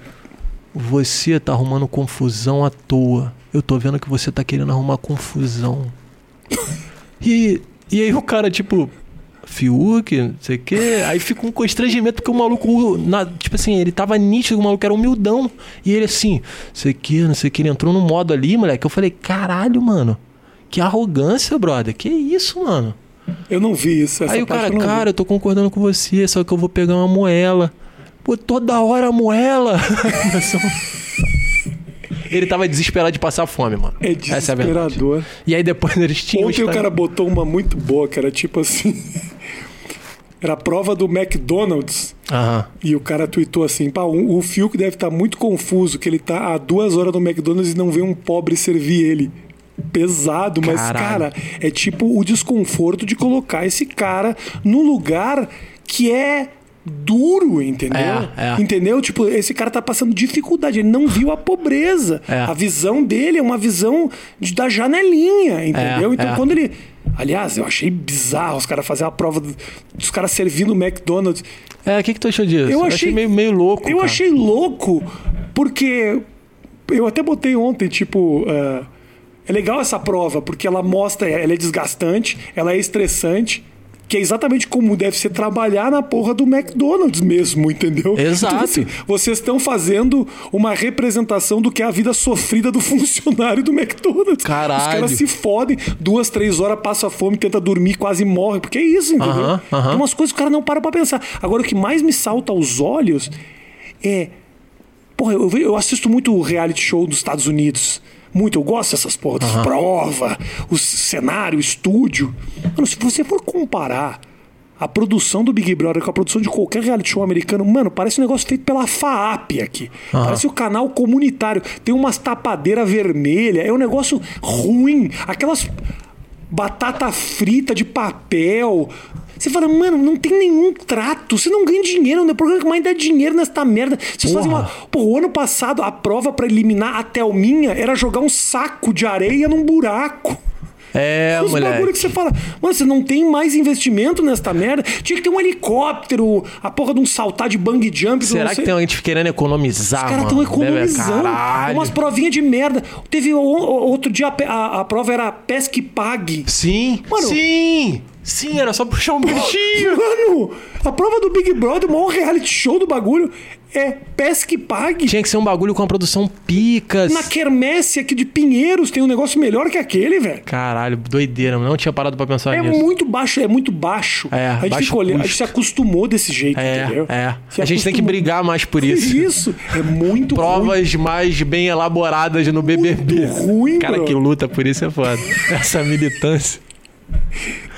Você tá arrumando confusão à toa. Eu tô vendo que você tá querendo arrumar confusão. E, e aí o cara, tipo, Fiuk, não sei o quê. Aí fica um constrangimento porque o maluco, na- tipo assim, ele tava nítido, o maluco era humildão. E ele assim, sei que, não sei o que, ele entrou num modo ali, moleque. Eu falei, caralho, mano. Que arrogância, brother. Que isso, mano. Eu não vi isso. Aí o cara, cara, eu tô concordando com você, só que eu vou pegar uma moela. Pô, toda hora a moela. ele tava desesperado de passar fome, mano. É Essa é desesperador. E aí depois eles tinham. Ontem o cara botou uma muito boa, que era tipo assim. Era a prova do McDonald's. Aham. E o cara tweetou assim: pá, o, o Fiuk deve estar muito confuso, que ele tá há duas horas no McDonald's e não vê um pobre servir ele. Pesado, mas, Caralho. cara, é tipo o desconforto de colocar esse cara no lugar que é duro, entendeu? É, é. Entendeu? Tipo, esse cara tá passando dificuldade, ele não viu a pobreza. É. A visão dele é uma visão de, da janelinha, entendeu? É, então, é. quando ele. Aliás, eu achei bizarro os caras fazerem a prova do- dos caras servindo o McDonald's. É, o que, que tu achou disso? Eu achei- meio, meio louco. Eu cara. achei louco, porque eu até botei ontem, tipo. ah, é legal essa prova, porque ela mostra, ela é desgastante, ela é estressante. Que é exatamente como deve ser trabalhar na porra do McDonald's mesmo, entendeu? Exato. Então, assim, vocês estão fazendo uma representação do que é a vida sofrida do funcionário do McDonald's. Caralho. Os caras se fodem, duas, três horas, passa fome, tenta dormir, quase morre. Porque é isso, entendeu? Tem umas coisas que o cara não para pra pensar. Agora, o que mais me salta aos olhos é. Porra, eu, eu assisto muito o reality show dos Estados Unidos. Muito, eu gosto dessas porra, das prova, o cenário, o estúdio. Mano, se você for comparar a produção do Big Brother com a produção de qualquer reality show americano, mano, parece um negócio feito pela FAAP aqui. Parece o canal comunitário. Tem umas tapadeiras vermelhas, é um negócio ruim. Aquelas batata frita de papel. Você fala, mano, não tem nenhum trato. Você não ganha dinheiro. O programa que mais dá dinheiro nesta merda. Vocês fazem uma. Pô, o ano passado, a prova pra eliminar a Thelminha era jogar um saco de areia num buraco. É, Os bagulho moleque. que você fala, mano, você não tem mais investimento nesta merda. Tinha que ter um helicóptero, a porra de um saltar de bang jump. Será que sei- tem alguém querendo economizar, os caras estão economizando. Caralho. Umas provinhas de merda. Teve outro dia a, a- a prova era pesca e pague. Sim, Mano, sim. Sim, era só puxar um bichinho. Mano, a prova do Big Brother, o maior reality show do bagulho, é pesca e pague. Tinha que ser um bagulho com uma produção picas. Na quermesse aqui de Pinheiros tem um negócio melhor que aquele, velho. Caralho, doideira. Não tinha parado pra pensar É nisso. muito baixo, é muito baixo. É, a gente baixo olhando, a gente se acostumou desse jeito, entendeu? É, é. Se A gente tem que brigar mais por isso. Isso, é muito ruim. Provas mais bem elaboradas no BBB. ruim, Cara bro. que luta por isso é foda. Essa militância.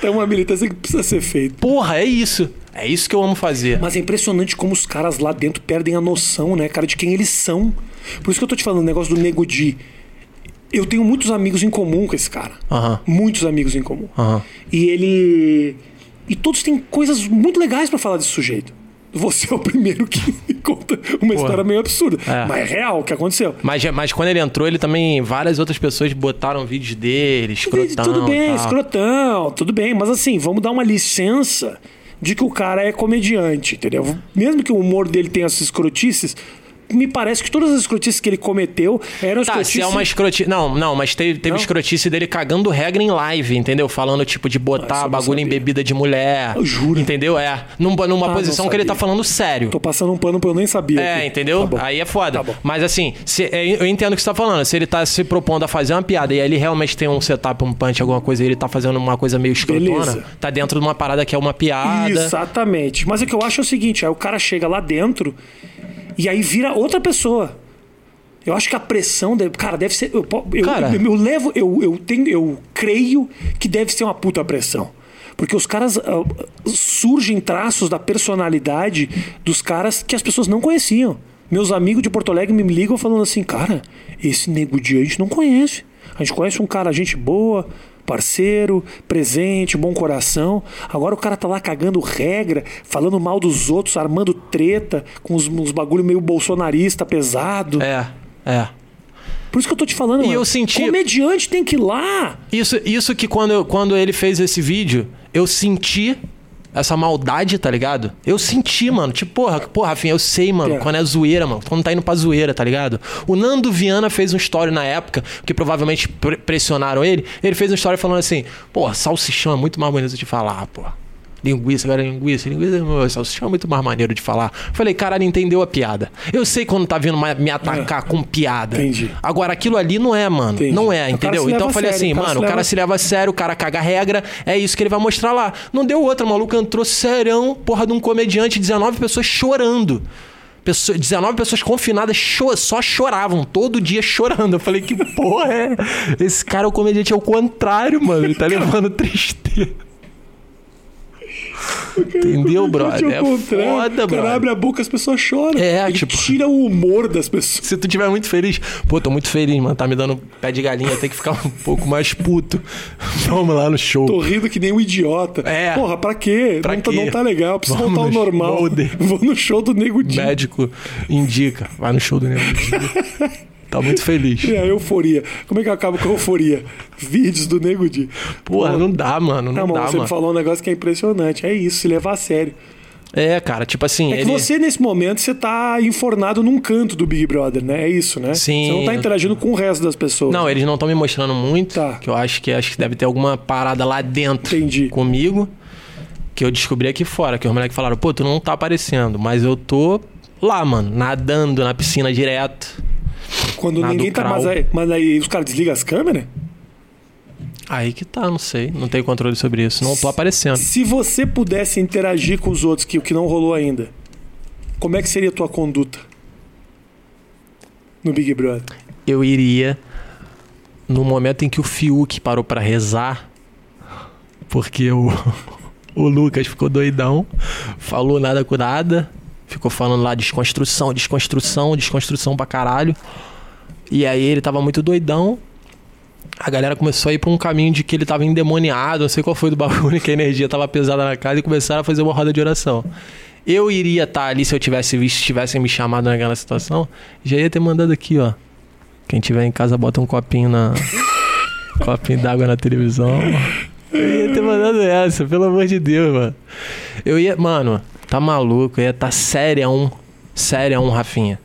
É uma militância que precisa ser feita. Porra, é isso. É isso que eu amo fazer. Mas é impressionante como os caras lá dentro perdem a noção, né, cara, de quem eles são. Por isso que eu tô te falando o negócio do Nego Di. Eu tenho muitos amigos em comum com esse cara. Muitos amigos em comum. E ele. E todos têm coisas muito legais pra falar desse sujeito. Você é o primeiro que me conta uma história meio absurda. É. Mas é real o que aconteceu. Mas, mas quando ele entrou, ele também. Várias outras pessoas botaram vídeos dele, escrotão. tudo bem, escrotão, tudo bem. Mas assim, vamos dar uma licença de que o cara é comediante, entendeu? Mesmo que o humor dele tenha essas escrotices, me parece que todas as escrotices que ele cometeu eram Tá, escrotices... se é uma escrotice. Não, não, mas teve, teve Não? escrotice dele cagando regra em live, entendeu? Falando, tipo, de Ah, botar não bagulho em bebida de mulher. Eu juro. Entendeu? É. Num- numa Ah, posição que ele tá falando sério. Tô passando um pano pra eu nem sabia. É, aqui. entendeu? Tá aí é foda. Tá. Mas assim, se- é, eu entendo o que você tá falando. Se ele tá se propondo a fazer uma piada e ele realmente tem um setup, um punch, alguma coisa, e ele tá fazendo uma coisa meio escrotona, Beleza. tá dentro de uma parada que é uma piada. Exatamente. Mas o que eu acho é o seguinte: aí o cara chega lá dentro e aí vira outra pessoa. Eu acho que a pressão deve. Cara, deve ser. Eu, eu, Cara. eu, eu levo. Eu, eu, tenho, eu creio que deve ser uma puta pressão. Porque os caras. ah, surgem traços da personalidade dos caras que as pessoas não conheciam. Meus amigos de Porto Alegre me ligam falando assim: cara, esse nego dia a gente não conhece. A gente conhece um cara, gente boa, parceiro, presente, bom coração. Agora o cara tá lá cagando regra, falando mal dos outros, armando treta, com uns, uns bagulho meio bolsonarista pesado. É, é. Por isso que eu tô te falando, E mano. eu senti- Comediante tem que ir lá. Isso, isso que quando, eu- quando ele fez esse vídeo, eu senti essa maldade, tá ligado? Eu senti, mano. Tipo, porra, porra, Rafinha, eu sei, mano. É. Quando é zoeira, mano. Quando tá indo pra zoeira, tá ligado? O Nando Viana fez um story na época, que provavelmente pre- pressionaram ele. Ele fez um story falando assim: porra, salsichão é muito mais bonito de falar, porra. Linguiça, agora linguiça, linguiça, meu, salsichão é muito mais maneiro de falar. Falei, caralho, entendeu a piada. Eu sei quando tá vindo me atacar com piada. É. Entendi. Agora, aquilo ali não é, mano. Entendi. Não é, entendeu? Então eu falei sério, assim, mano, o cara leva- se leva a sério, o cara caga regra, é isso que ele vai mostrar lá. Não deu outra, o maluco entrou serão, porra de um comediante, 19 pessoas chorando. Pessoa- 19 pessoas confinadas cho- só choravam, todo dia chorando. Eu falei, que porra é? Esse cara, o comediante, é o contrário, mano. Ele tá levando tristeza. Entendeu, brother? É foda, o cara brother. abre a boca as pessoas choram. É, Ele tipo- tira o humor das pessoas. Se tu tiver muito feliz, pô, tô muito feliz, mano. Tá me dando pé de galinha, tem que ficar um pouco mais puto. Vamos lá no show. Tô rindo que nem um idiota. É. Porra, pra quê? Pra não, tá- quê? não tá legal. Preciso Vamos voltar ao no normal. Vou no show do Nego Di. Médico indica, vai no show do Nego Di. Tá muito feliz. É euforia. Como é que eu acabo com a euforia? Vídeos do Nego Di. Porra, não dá, mano. Não Não, dá, você mano. me falou um negócio que é impressionante. É isso, se levar a sério. É, cara, tipo assim. É que ele... você, nesse momento, você tá enfornado num canto do Big Brother, né? É isso, né? Sim. Você não tá interagindo com o resto das pessoas. Não, eles não estão me mostrando muito. Tá. Que eu acho que acho que deve ter alguma parada lá dentro Entendi. comigo. Que eu descobri aqui fora. Que os moleques falaram, pô, tu não tá aparecendo. Mas eu tô lá, mano, nadando na piscina direto. Quando Na ninguém tá. Krau. aí, mas aí os caras desligam as câmeras? Aí que tá, não sei. Não tenho controle sobre isso. Não tô aparecendo. Se você pudesse interagir com os outros, que o que não rolou ainda, como é que seria a tua conduta no Big Brother? eu iria no momento em que o Fiuk parou pra rezar, porque o, o Lucas ficou doidão, falou nada com nada, ficou falando lá desconstrução, desconstrução, desconstrução pra caralho. E aí ele tava muito doidão. A galera começou a ir pra um caminho de que ele tava endemoniado, não sei qual foi do bagulho, que a energia tava pesada na casa e começaram a fazer uma roda de oração. Eu iria estar ali se eu tivesse visto, se tivessem me chamado naquela situação, já ia ter mandado aqui, ó. Quem tiver em casa, bota um copinho na. copinho d'água na televisão. Eu ia ter mandado essa, pelo amor de Deus, mano. Eu ia. Mano, tá maluco, ia tá séria um. Séria um, Rafinha.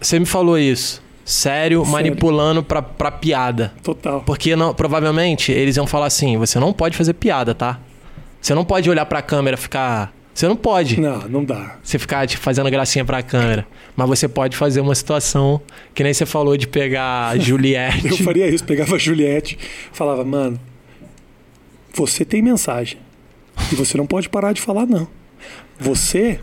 Você me falou isso. Sério, manipulando pra, pra piada. Total. Porque não, provavelmente eles iam falar assim: você não pode fazer piada, tá? Você não pode olhar pra câmera ficar. Você não pode. Não, não dá. Você ficar tipo, fazendo gracinha pra câmera. Mas você pode fazer uma situação que nem você falou de pegar a Juliette. Eu faria isso, pegava a Juliette, falava, mano, você tem mensagem. E você não pode parar de falar, não. Você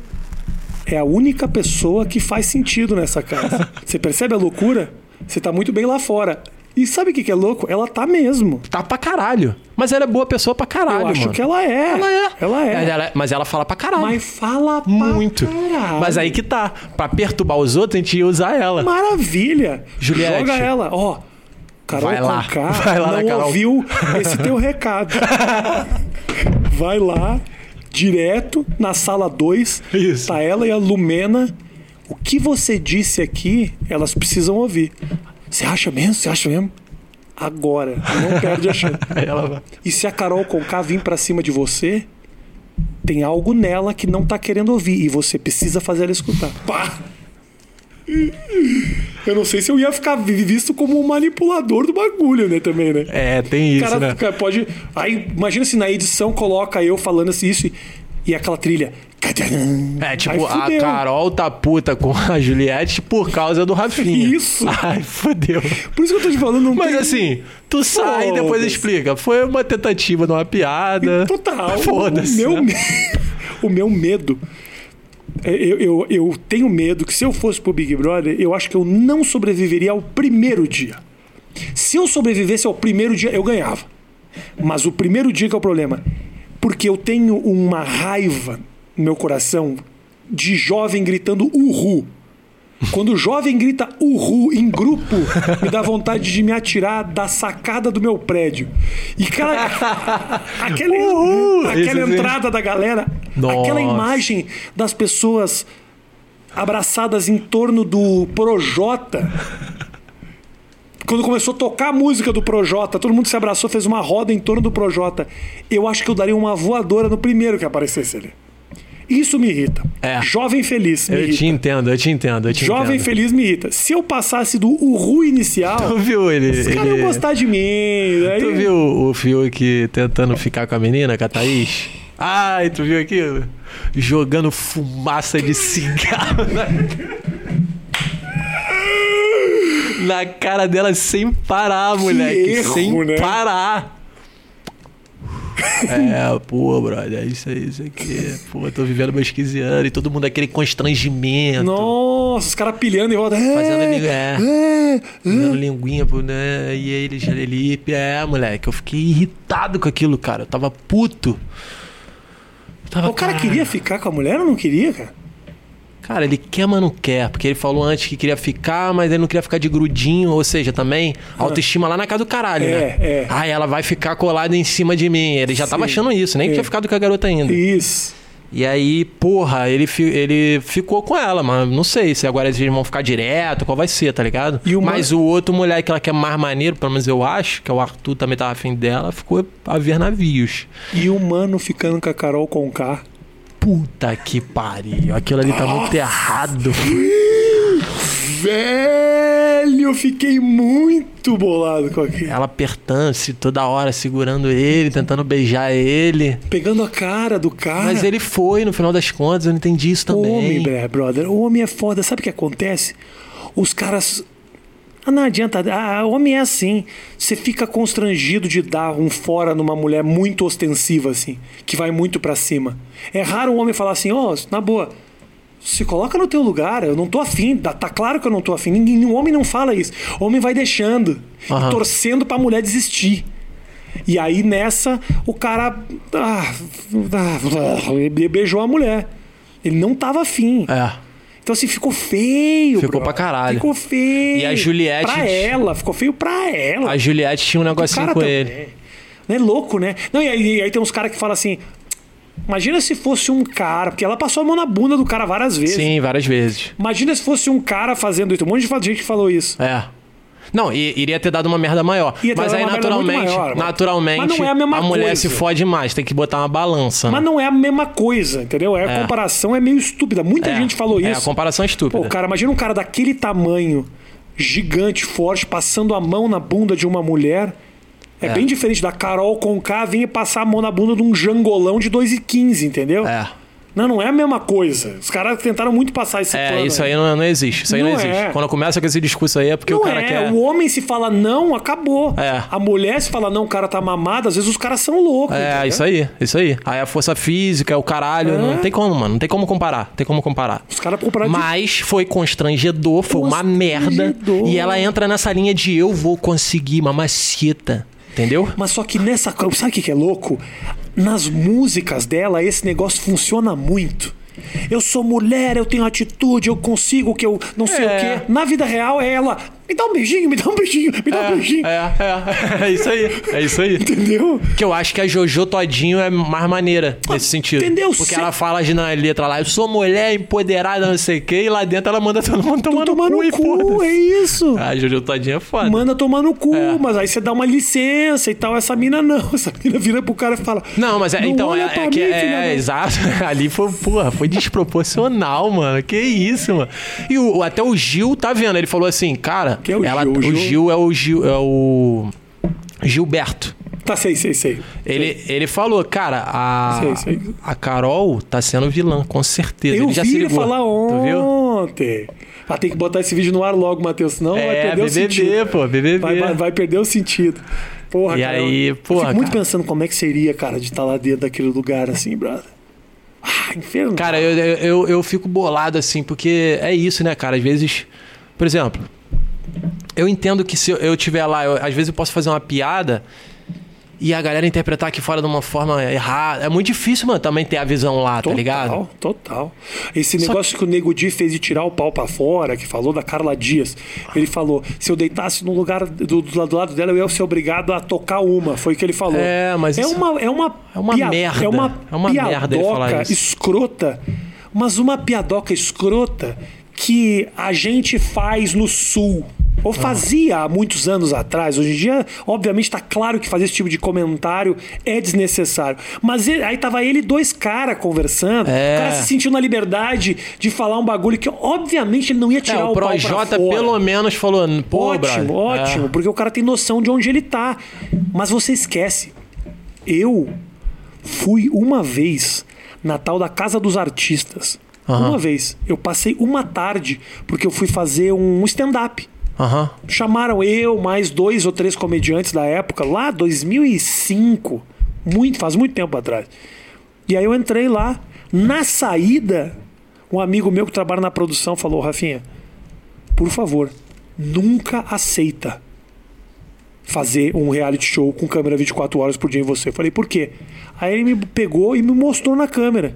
é a única pessoa que faz sentido nessa casa. Você percebe a loucura? Você tá muito bem lá fora. E sabe o que, que é louco? Ela tá mesmo. Tá pra caralho. Mas ela é boa pessoa pra caralho, Eu acho mano. que ela é. Ela é. Ela é. Mas ela, mas ela fala pra caralho. Mas fala pra Muito. caralho. Mas aí que tá. Pra perturbar os outros, a gente ia usar ela. Maravilha. Juliette. Joga ela. Ó, Carol Vai lá. Conká Vai lá na não Carol. ouviu esse teu recado. Vai lá, direto na sala 2. Isso. Tá ela e a Lumena. O que você disse aqui, elas precisam ouvir. Você acha mesmo? Você acha mesmo? Agora. Não perde a chance. E se a Carol Conká vir pra cima de você, tem algo nela que não tá querendo ouvir e você precisa fazer ela escutar. Pá! Eu não sei se eu ia ficar vi- visto como um manipulador do bagulho, né, também, né? É, tem isso, cara né? fica- pode. Aí, imagina se na edição coloca eu falando assim, isso e, e aquela trilha. É, tipo, a. Carol tá puta com a Juliette por causa do Rafinha. Isso. Ai, fodeu. Por isso que eu tô te falando, não Mas tem- assim, tu sai e depois explica. Foi uma tentativa de uma piada. Total. Foda-se. O meu, né? o meu medo. Eu, eu, eu tenho medo que se eu fosse pro Big Brother, eu acho que eu não sobreviveria ao primeiro dia. Se eu sobrevivesse ao primeiro dia, eu ganhava. Mas o primeiro dia que é o problema. Porque eu tenho uma raiva no meu coração de jovem gritando uhul. Quando o jovem grita uhul em grupo, me dá vontade de me atirar da sacada do meu prédio. E cara, aquela, aquela entrada da galera, Nossa. aquela imagem das pessoas abraçadas em torno do Projota. Quando começou a tocar a música do Projota, todo mundo se abraçou, fez uma roda em torno do Projota. Eu acho que eu daria uma voadora no primeiro que aparecesse ali. Isso me irrita. É. Jovem feliz me Eu irrita. te entendo, eu te entendo, eu te Jovem entendo. feliz me irrita. Se eu passasse do Uhu inicial, Tu viu ele? os caras ele... iam gostar de mim. Aí... Tu viu o Fiuk tentando ficar com a menina, com a Thaís? Ai, tu viu aquilo? Jogando fumaça de cigarro na... na cara dela sem parar, moleque. erro, sem né? parar. É, pô, brother, é isso aí, isso aqui. Pô, tô vivendo meus 15 anos e todo mundo aquele constrangimento. Nossa, os caras pilhando em volta. É, Fazendo ali- é. é, Dando linguinha, pro, né? E aí ele Jalelipe. É, moleque, eu fiquei irritado com aquilo, cara. Eu tava puto. Eu tava, O cara "Cara, queria ficar com a mulher ou não queria, cara? Cara, ele quer, mas não quer. Porque ele falou antes que queria ficar, mas ele não queria ficar de grudinho. Ou seja, também, autoestima lá na casa do caralho, É, né? é. Ah, ela vai ficar colada em cima de mim. Ele já tava Sim. achando isso, nem que É. tinha ficado com a garota ainda. Isso. E aí, porra, ele, fi- ele ficou com ela, mas não sei se agora eles vão ficar direto, qual vai ser, tá ligado? E Mas o outro mulher que ela quer mais maneiro, pelo menos eu acho, que é o Arthur também tava afim dela, ficou a ver navios. E o mano ficando com a Carol Conká. Puta que pariu, aquilo ali tá muito errado. Velho, eu fiquei muito bolado com aquilo. Ela apertando-se toda hora, segurando ele, tentando beijar ele. Pegando a cara do cara. Mas ele foi, no final das contas, eu não entendi isso O homem, também. brother, o homem é foda. Sabe o que acontece? Os caras. Ah, não adianta. Ah, o homem é assim. Você fica constrangido de dar um fora numa mulher muito ostensiva, assim, que vai muito pra cima. É raro um homem falar assim, ó, na boa. Se coloca no teu lugar, eu não tô afim. Tá tá claro que eu não tô afim. Ninguém, um homem não fala isso. O homem vai deixando, e torcendo pra mulher desistir. E aí nessa, o cara. Ah, ah, beijou a mulher. Ele não tava afim. É. Então, assim, ficou feio. Ficou bro. pra caralho. Ficou feio. E a Juliette- Pra ela, ficou feio pra ela. A Juliette tinha um negocinho com também. ele. Não é louco, né? Não, e aí, e aí tem uns caras que falam assim. Imagina se fosse um cara, porque ela passou a mão na bunda do cara várias vezes. Sim, várias vezes. Imagina se fosse um cara fazendo isso. Um monte de gente que falou isso. É. Não, i- iria ter dado uma merda maior. Ia Mas aí, naturalmente, maior, naturalmente, Mas não é a mesma mulher coisa. se fode mais. Tem que botar uma balança, Mas né? não é a mesma coisa, entendeu? É, A É. comparação é meio estúpida. Muita É, gente falou é, isso. a comparação é estúpida. Pô, cara, imagina um cara daquele tamanho gigante, forte, passando a mão na bunda de uma mulher. É, É. bem diferente da Carol Conká vir passar a mão na bunda de um jangolão de 2,15, entendeu? É. Não, não é a mesma coisa. Os caras tentaram muito passar esse É, plano isso aí não, não existe. Isso aí não, Não existe. é. Quando começa com esse discurso aí é porque Não o cara é, quer. o homem se fala não, acabou. É. A mulher se fala não, o cara tá mamado, às vezes os caras são loucos. É, entendeu? isso aí, isso aí. Aí a força física, o caralho, É. não tem como, mano. Não tem como comparar. Tem como comparar. Os caras compraram de Mas foi constrangedor, foi uma merda. E ela entra nessa linha de eu vou conseguir, mamacita. Entendeu? Mas só que nessa. Sabe o que é louco? Nas músicas dela, esse negócio funciona muito. Eu sou mulher, eu tenho atitude, eu consigo que eu não sei É. o quê. Na vida real é ela. Me dá um beijinho, me dá um beijinho, me dá um beijinho. É, é, é isso aí, é isso aí. Entendeu? Que eu acho que a Jojo Todinho é mais maneira nesse sentido. entendeu? Porque ela fala na letra lá, eu sou mulher empoderada, não sei o quê, e lá dentro ela manda todo mundo tomar Tô no tomando cu, cu, é isso. A Jojo Todinho é foda. Manda tomar no cu, É. mas aí você dá uma licença e tal. Essa mina não. Essa mina vira pro cara e fala. Não, mas é, "Não então, é, é que mim, é, filha da-" exato. Ali foi, porra, foi desproporcional, mano. Que isso, mano. E o, até o Gil tá vendo, ele falou assim, cara, Quem é o ela, Gil? O o Gil? Gil é o Gil, é o Gilberto. Tá, sei, sei, sei. Ele, ele falou, cara, a, Sei, sei. a Carol tá sendo vilã, com certeza. Eu ele já vi se ele ligou. falar ontem. Ah, tem que botar esse vídeo no ar logo, Matheus, senão vai É, perder o BBB, sentido. pô, BBB. Vai, vai, vai perder o sentido. Porra, E cara. aí, eu porra, fico muito cara. pensando como é que seria, cara, de estar lá dentro daquele lugar assim, brother. Ah, inferno. Cara, eu, eu, eu, eu fico bolado assim, porque é isso, né, cara? Às vezes, por exemplo, eu entendo que se eu- estiver lá, eu- às vezes eu posso fazer uma piada e a galera interpretar aqui fora de uma forma errada. É muito difícil, mano, também ter a visão lá, tá ligado? Total, total. Esse Só negócio que... o Nego Di fez de tirar o pau pra fora, que falou da Carla Dias. Ele falou: se eu deitasse no lugar do, do, lado- do lado dela, eu ia ser obrigado a tocar uma. Foi o que ele falou. É, mas é isso- uma É uma, É uma merda. É uma, É uma merda ele falar isso. escrota. Mas uma piadoca escrota que a gente faz no sul. Ou fazia há muitos anos atrás. Hoje em dia, obviamente, está claro que fazer esse tipo de comentário é desnecessário. Mas ele- aí tava ele e dois caras conversando. É. O cara se sentiu na liberdade de falar um bagulho que, obviamente, ele não ia É, tirar o o pau pra Projota fora. pelo menos falou, pô, Ótimo, brother, ótimo, é. porque o cara tem noção de onde ele tá. Mas você esquece. Eu fui uma vez na tal da Casa dos Artistas. Aham. Uma vez. Eu passei uma tarde porque eu fui fazer um stand-up. Aham. Chamaram eu, mais dois ou três comediantes da época, lá 2005. Muito, faz muito tempo atrás. E aí eu entrei lá. Na saída, um amigo meu que trabalha na produção falou: Rafinha, por favor, nunca aceita fazer um reality show com câmera 24 horas por dia em você. Eu falei, por quê? Aí ele me pegou e me mostrou na câmera.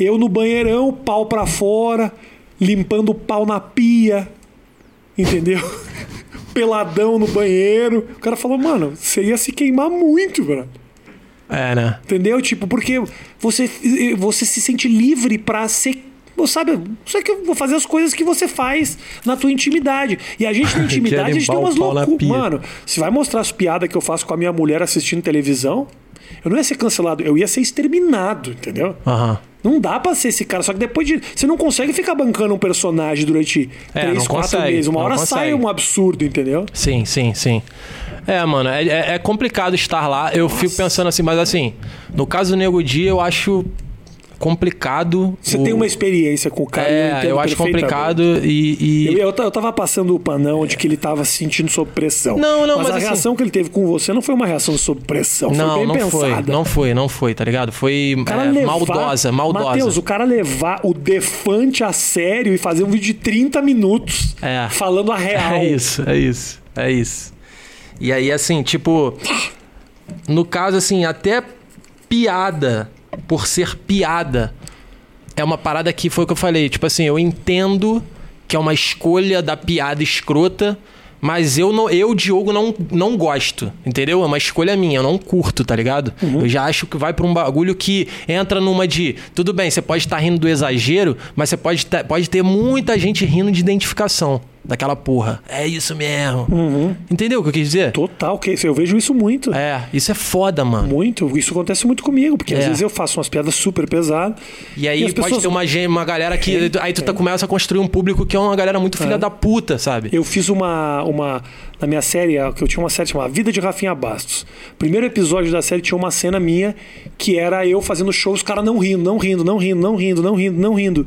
Eu no banheirão, pau pra fora, limpando o pau na pia. Entendeu? Peladão no banheiro. O cara falou, mano, você ia se queimar muito, velho. É, né? Entendeu? Tipo, porque você, você se sente livre pra ser. Sabe, você que eu vou fazer as coisas que você faz na tua intimidade. E a gente na intimidade, a gente tem umas loucuras. Mano, se vai mostrar as piadas que eu faço com a minha mulher assistindo televisão, eu não ia ser cancelado, eu ia ser exterminado, entendeu? Aham. Não dá pra ser esse cara. Só que depois de. Você não consegue ficar bancando um personagem durante É, três, não quatro consegue, meses. Uma hora sai um absurdo, entendeu? Sim, sim, sim. É, mano, é, é- é complicado estar lá. Eu fico pensando assim, mas assim, no caso do Nego Dia, eu acho complicado. Você o- tem uma experiência com o cara. É, entendo eu acho complicado e. Eu, e- eu, eu tava passando o panão de que ele tava se sentindo sob pressão. Não, não, mas, mas a assim- reação que ele teve com você não foi uma reação sob pressão. Não, foi bem não foi, pensada. não foi, não foi, tá ligado? Foi é, levar- maldosa, maldosa. Matheus, o cara levar o Defante a sério e fazer um vídeo de 30 minutos É. falando a real. É isso, é isso, é isso. E aí, assim, tipo. No caso, assim, até piada, por ser piada, é uma parada que foi o que eu falei. Tipo assim, eu entendo que é uma escolha da piada escrota, mas eu, não, eu Diogo, não, não gosto, entendeu? É uma escolha minha, eu não curto, tá ligado? Eu já acho que vai pra um bagulho que entra numa de. Tudo bem, você pode estar rindo do exagero, mas você pode, tá- pode ter muita gente rindo de identificação. Daquela porra. É isso mesmo. Entendeu o que eu quis dizer? Total, que eu vejo isso muito. É, isso é foda, mano. Muito. Isso acontece muito comigo, porque às É. vezes eu faço umas piadas super pesadas. E aí as pode pessoas- ter uma, uma galera que. Aí tu tá, começa a construir um público que é uma galera muito filha É. da puta, sabe? Eu fiz uma, uma. Na minha série, que eu tinha uma série chamada Vida de Rafinha Bastos. Primeiro episódio da série tinha uma cena minha que era eu fazendo show, os caras não rindo, não rindo, não rindo, não rindo, não rindo, não rindo.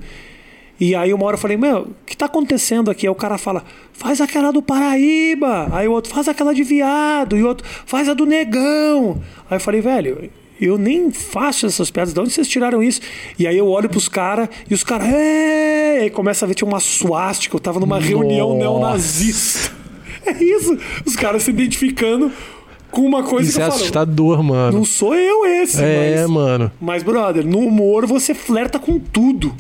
E aí uma hora eu falei, meu, o que tá acontecendo aqui? Aí o cara fala, faz aquela do Paraíba. Aí o outro, faz aquela de viado. E o outro, faz a do negão. Aí eu falei, velho, eu nem faço essas piadas. De onde vocês tiraram isso? E aí eu olho pros caras e os caras, "É!" aí começa a ver, tinha uma suástica. Eu tava numa reunião Nossa. neonazista. É isso. Os caras se identificando com uma coisa Isso que é eu falo. assustador, mano. Não sou eu esse, É, mas... mano. Mas, brother, no humor você flerta com tudo.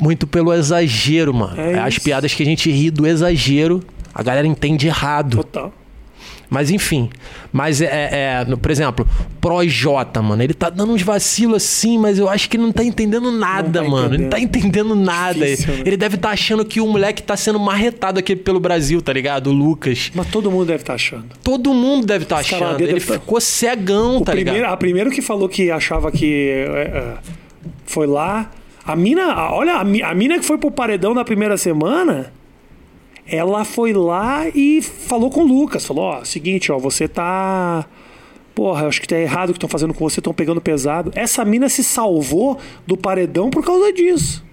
Muito pelo exagero, mano. É As isso. piadas que a gente ri do exagero, a galera entende errado. Total. Mas enfim. Mas é, é- é, por exemplo, Projota, mano. Ele tá dando uns vacilos assim, mas eu acho que ele não tá entendendo nada, tá mano. Ele não tá entendendo nada. Difícil, né? Ele deve estar achando que o moleque tá sendo marretado aqui pelo Brasil, tá ligado? O Lucas. Mas todo mundo deve estar achando. Todo mundo deve estar Os caras achando. Ele tá- ficou cegão, O tá primeiro, ligado? a primeiro que falou que achava que é, é, foi lá. A mina, olha, a, a mina que foi pro paredão na primeira semana, ela foi lá e falou com o Lucas. Falou: Ó, seguinte, ó, você tá. Porra, eu acho que tá errado o que estão fazendo com você, estão pegando pesado. Essa mina se salvou do paredão por causa disso.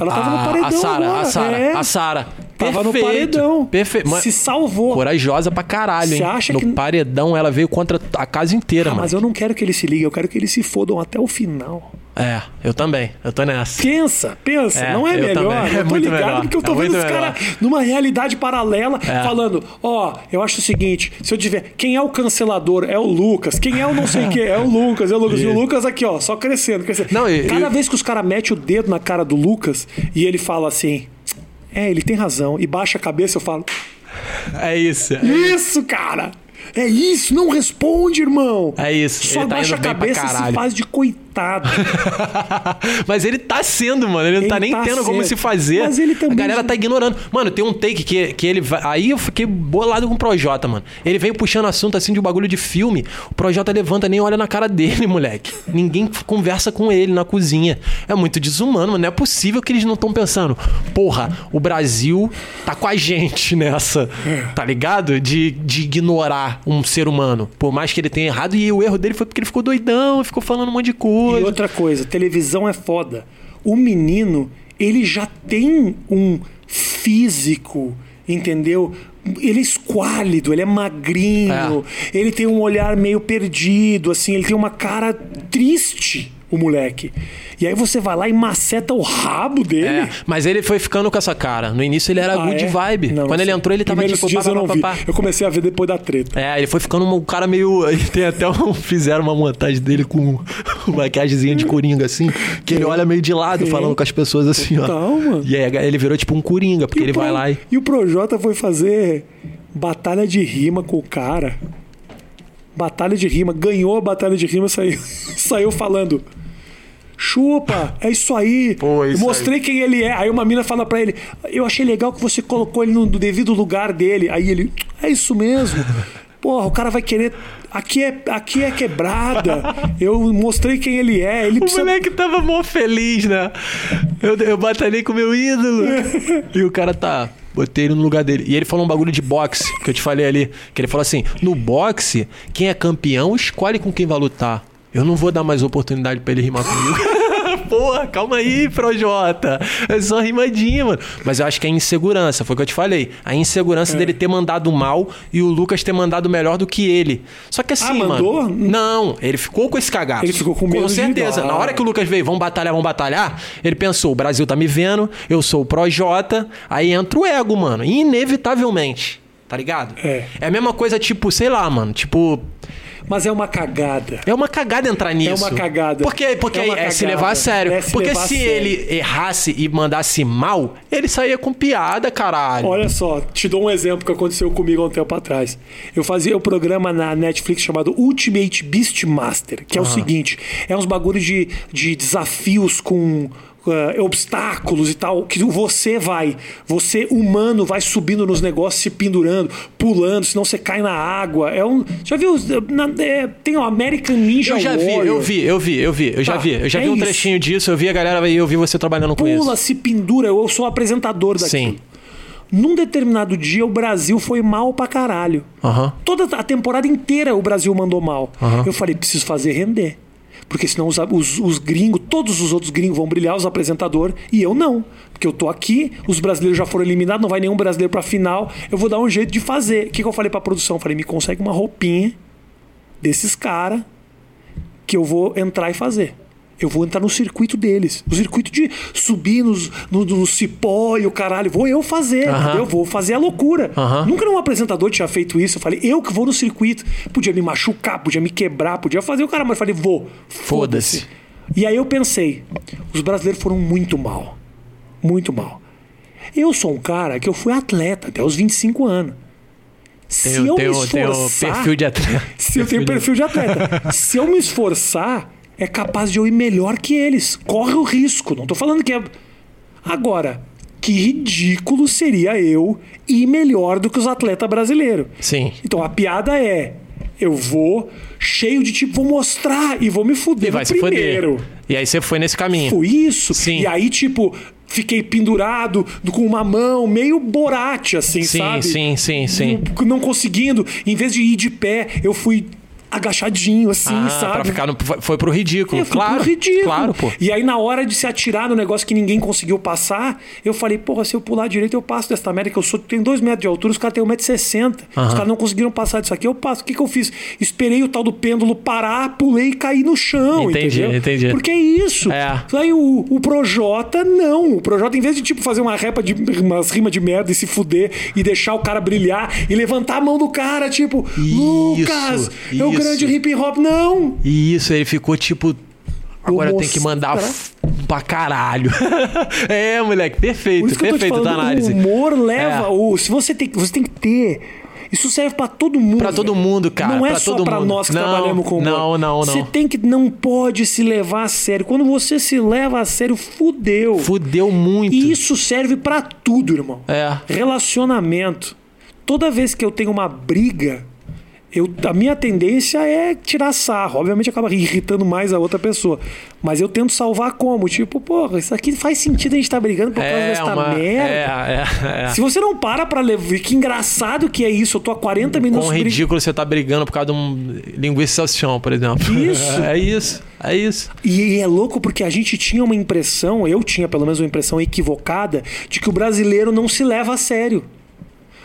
Ela tava no A- paredão. a Sara, a Sara, é, a Sara. Tava no Perfeito, paredão. Perfeito. Se salvou. corajosa pra caralho, hein? Você acha no que- paredão ela veio contra a casa inteira, Ah, mano. mas eu não quero que eles se liguem, eu quero que eles se fodam até o final. É, eu também. Eu tô nessa. Pensa, pensa, É, não é eu melhor? também. É Eu tô muito ligado melhor. porque eu tô É vendo os caras numa realidade paralela É. falando: ó, eu acho o seguinte, se eu tiver. Quem é o cancelador? É o Lucas. Quem é o não sei o que? É o Lucas, é o Lucas. E o Lucas aqui, ó, só crescendo, crescendo. Não, e- Cada e- vez que os caras metem o dedo na cara do Lucas e ele fala assim. É, ele tem razão. E baixa a cabeça, eu falo. É isso. Isso, cara! É isso, não responde, irmão! É isso. Só ele tá baixa a cabeça e se faz de coitado. Mas ele tá sendo, mano. Ele não tá Ele nem tá tendo como sendo. se fazer. Mas ele também A galera já- tá ignorando. Mano, tem um take que, que ele vai. Aí eu fiquei bolado com o Projota, mano. Ele veio puxando assunto assim de um bagulho de filme. O Projota levanta nem olha na cara dele, moleque. Ninguém conversa com ele na cozinha. É muito desumano, mano. Não é possível que eles não estão pensando. Porra, o Brasil tá com a gente nessa. Tá ligado? De, de ignorar um ser humano. Por mais que ele tenha errado. E o erro dele foi porque ele ficou doidão, ficou falando um monte de E coisa. outra coisa, televisão é foda. O menino, ele já tem um físico, entendeu? Ele é esquálido, ele é magrinho, ele tem um olhar meio perdido, assim, ele tem uma cara triste, o moleque. E aí você vai lá e maceta o rabo dele. É, mas ele foi ficando com essa cara. No início ele era Ah, good é? vibe. Não, não Quando ele sei. entrou, ele tava Primeiros tipo. dias pá, eu não pá, vi. pá. Eu comecei a ver depois da treta. É, ele foi ficando um cara meio. Tem até um. Fizeram uma montagem dele com maquiagemzinha de coringa, assim. Que ele olha meio de lado, falando com as pessoas assim, ó. Mano. E aí ele virou tipo um coringa, porque E ele vai Pro- lá e. E o Projota foi fazer batalha de rima com o cara. Batalha de rima. Ganhou a batalha de rima saiu, saiu falando. Chupa, é isso aí. Pô, Eu isso mostrei quem ele é. Aí uma mina fala pra ele: Eu achei legal que você colocou ele no devido lugar dele. Aí ele: É isso mesmo. Porra, o cara vai querer. Aqui é, aqui é quebrada. Eu mostrei quem ele é. Ele O precisa. moleque tava mó feliz, né? Eu, eu batalhei com o meu ídolo. e o cara tá. Botei ele no lugar dele. E ele falou um bagulho de boxe, que eu te falei ali. Que ele falou assim: no boxe, quem é campeão escolhe com quem vai lutar. Eu não vou dar mais oportunidade pra ele rimar comigo. Porra, calma aí, Projota. É só rimadinha, mano. Mas eu acho que é insegurança, foi o que eu te falei. A insegurança dele ter mandado mal e o Lucas ter mandado melhor do que ele. Só que assim, Ah, mandou? mano. Não, ele ficou com esse cagaço. Ele ficou com medo Com certeza. Na hora que o Lucas veio, vamos batalhar, vamos batalhar, ele pensou, o Brasil tá me vendo, eu sou o Projota, aí entra o ego, mano, inevitavelmente. Tá ligado? É. É a mesma coisa, tipo, sei lá, mano, tipo... Mas é uma cagada. É uma cagada entrar nisso. uma cagada. Porque, porque É é, se levar a sério. É se porque se sério. ele errasse e mandasse mal, ele saía com piada, caralho. Olha só, te dou um exemplo que aconteceu comigo há um tempo atrás. Eu fazia um programa na Netflix chamado Ultimate Beastmaster, que é o seguinte: é uns bagulhos de, de desafios com, eh, obstáculos e tal, que você vai, você humano vai subindo nos negócios, se pendurando, pulando, senão você cai na água. É um, já viu? na- é, tem o American Ninja Eu já vi, Warrior. eu vi, eu vi, eu vi, eu já Tá, vi. Eu já é vi um isso. trechinho disso, eu vi a galera e eu vi você trabalhando com Pula, isso. se pendura, eu sou apresentador daquilo. Sim. Num determinado dia, o Brasil foi mal pra caralho. Aham. Toda a temporada inteira o Brasil mandou mal. Eu falei, preciso fazer render. Porque senão os, os, os gringos, todos os outros gringos vão brilhar, os apresentadores, e eu não. Porque eu tô aqui, os brasileiros já foram eliminados, não vai nenhum brasileiro pra final, eu vou dar um jeito de fazer. O que, que eu falei pra produção? Eu falei, me consegue uma roupinha desses caras que eu vou entrar e fazer. Eu vou entrar no circuito deles. O circuito de subir nos, no, no cipó e o caralho. Vou eu fazer. Eu vou fazer a loucura. Nunca nenhum apresentador tinha feito isso. Eu falei, eu que vou no circuito. Podia me machucar, podia me quebrar, podia fazer o cara, mas eu falei, vou. Foda-se. E aí eu pensei, os brasileiros foram muito mal. Muito mal. Eu sou um cara que eu fui atleta até os 25 anos. Se Tem, eu tem, me esforçar, perfil de atleta. se eu tenho perfil de atleta. Se eu me esforçar, é capaz de eu ir melhor que eles. Corre o risco. Não tô falando que é. Agora, que ridículo seria eu ir melhor do que os atletas brasileiros. Sim. Então a piada é: eu vou cheio de tipo, vou mostrar e vou me fuder E vai se primeiro. foder. E aí você foi nesse caminho. Foi isso. Sim. E aí, tipo, fiquei pendurado com uma mão, meio borate, assim, Sim, sabe? sim, sim, sim. Não, não conseguindo. Em vez de ir de pé, eu fui agachadinho, assim, ah, sabe? pra ficar no, foi pro ridículo. É, claro. pro ridículo. Claro, pô. E aí, na hora de se atirar no negócio que ninguém conseguiu passar, eu falei, porra, se eu pular direito, eu passo desta merda que eu sou. Tenho dois metros de altura, os caras têm 1,60m. Os Aham. caras não conseguiram passar disso aqui, eu passo. O que, que eu fiz? Esperei o tal do pêndulo parar, pulei e caí no chão. Entendi, entendeu? entendi. Porque é isso. É. Aí o, o Projota, não. O Projota, em vez de tipo fazer uma repa de umas rimas de merda e se fuder e deixar o cara brilhar e levantar a mão do cara, tipo, Lucas, é o isso. Grande hip hop. Não. E isso, ele ficou tipo. Agora eu tenho que mandar pra caralho. é, moleque, perfeito, perfeito da falando, o análise. humor leva. É. O, se você tem, você tem que ter. Isso serve pra todo mundo. Pra todo mundo, cara, Não é pra só mundo. nós que Não, trabalhamos com humor. não, não, não. Você tem que. Não pode se levar a sério. Quando você se leva a sério, fudeu. Fudeu muito. E isso serve pra tudo, irmão. É. Relacionamento. Toda vez que eu tenho uma briga, eu, a minha tendência é tirar sarro. Obviamente acaba irritando mais a outra pessoa. Mas eu tento salvar como? Tipo, porra, isso aqui faz sentido a gente estar brigando por causa É desta uma. merda. É, é, é. Se você não para pra levar. Que engraçado que é isso. Eu tô há 40 minutos Quão brig- ridículo você tá brigando por causa de um linguiça por exemplo. Isso. é isso. É isso. E é louco porque a gente tinha uma impressão, eu tinha pelo menos uma impressão equivocada, de que o brasileiro não se leva a sério.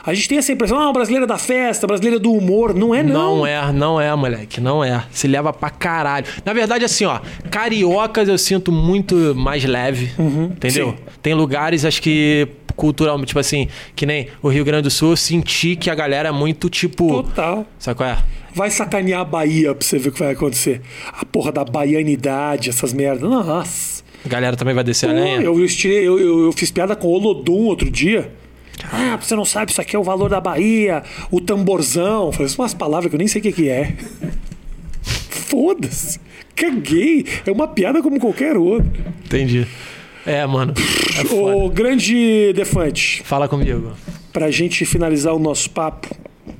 A gente tem essa impressão, ah, o brasileiro é da festa, o brasileiro é do humor. Não é, não. Não é, não é, moleque. Não é. Se leva pra caralho. Na verdade, assim, ó, cariocas eu sinto muito mais leve. entendeu? Uhum. sim. Tem lugares, acho que culturalmente, tipo assim, que nem o Rio Grande do Sul, eu senti que a galera é muito tipo. Total. Sabe qual é? Vai sacanear a Bahia pra você ver o que vai acontecer. A porra da baianidade, essas merdas. Nossa. A galera também vai descer a Pô, lenha. eu, estirei- eu, eu- eu fiz piada com o Olodum outro dia. Ah, você não sabe, isso aqui é o valor da Bahia, o tamborzão. Falei, são umas palavras que eu nem sei o que, que é. Foda-se. Caguei. É uma piada como qualquer outra. Entendi. É, mano. É. Ô, grande Defante, Fala comigo. pra gente finalizar o nosso papo,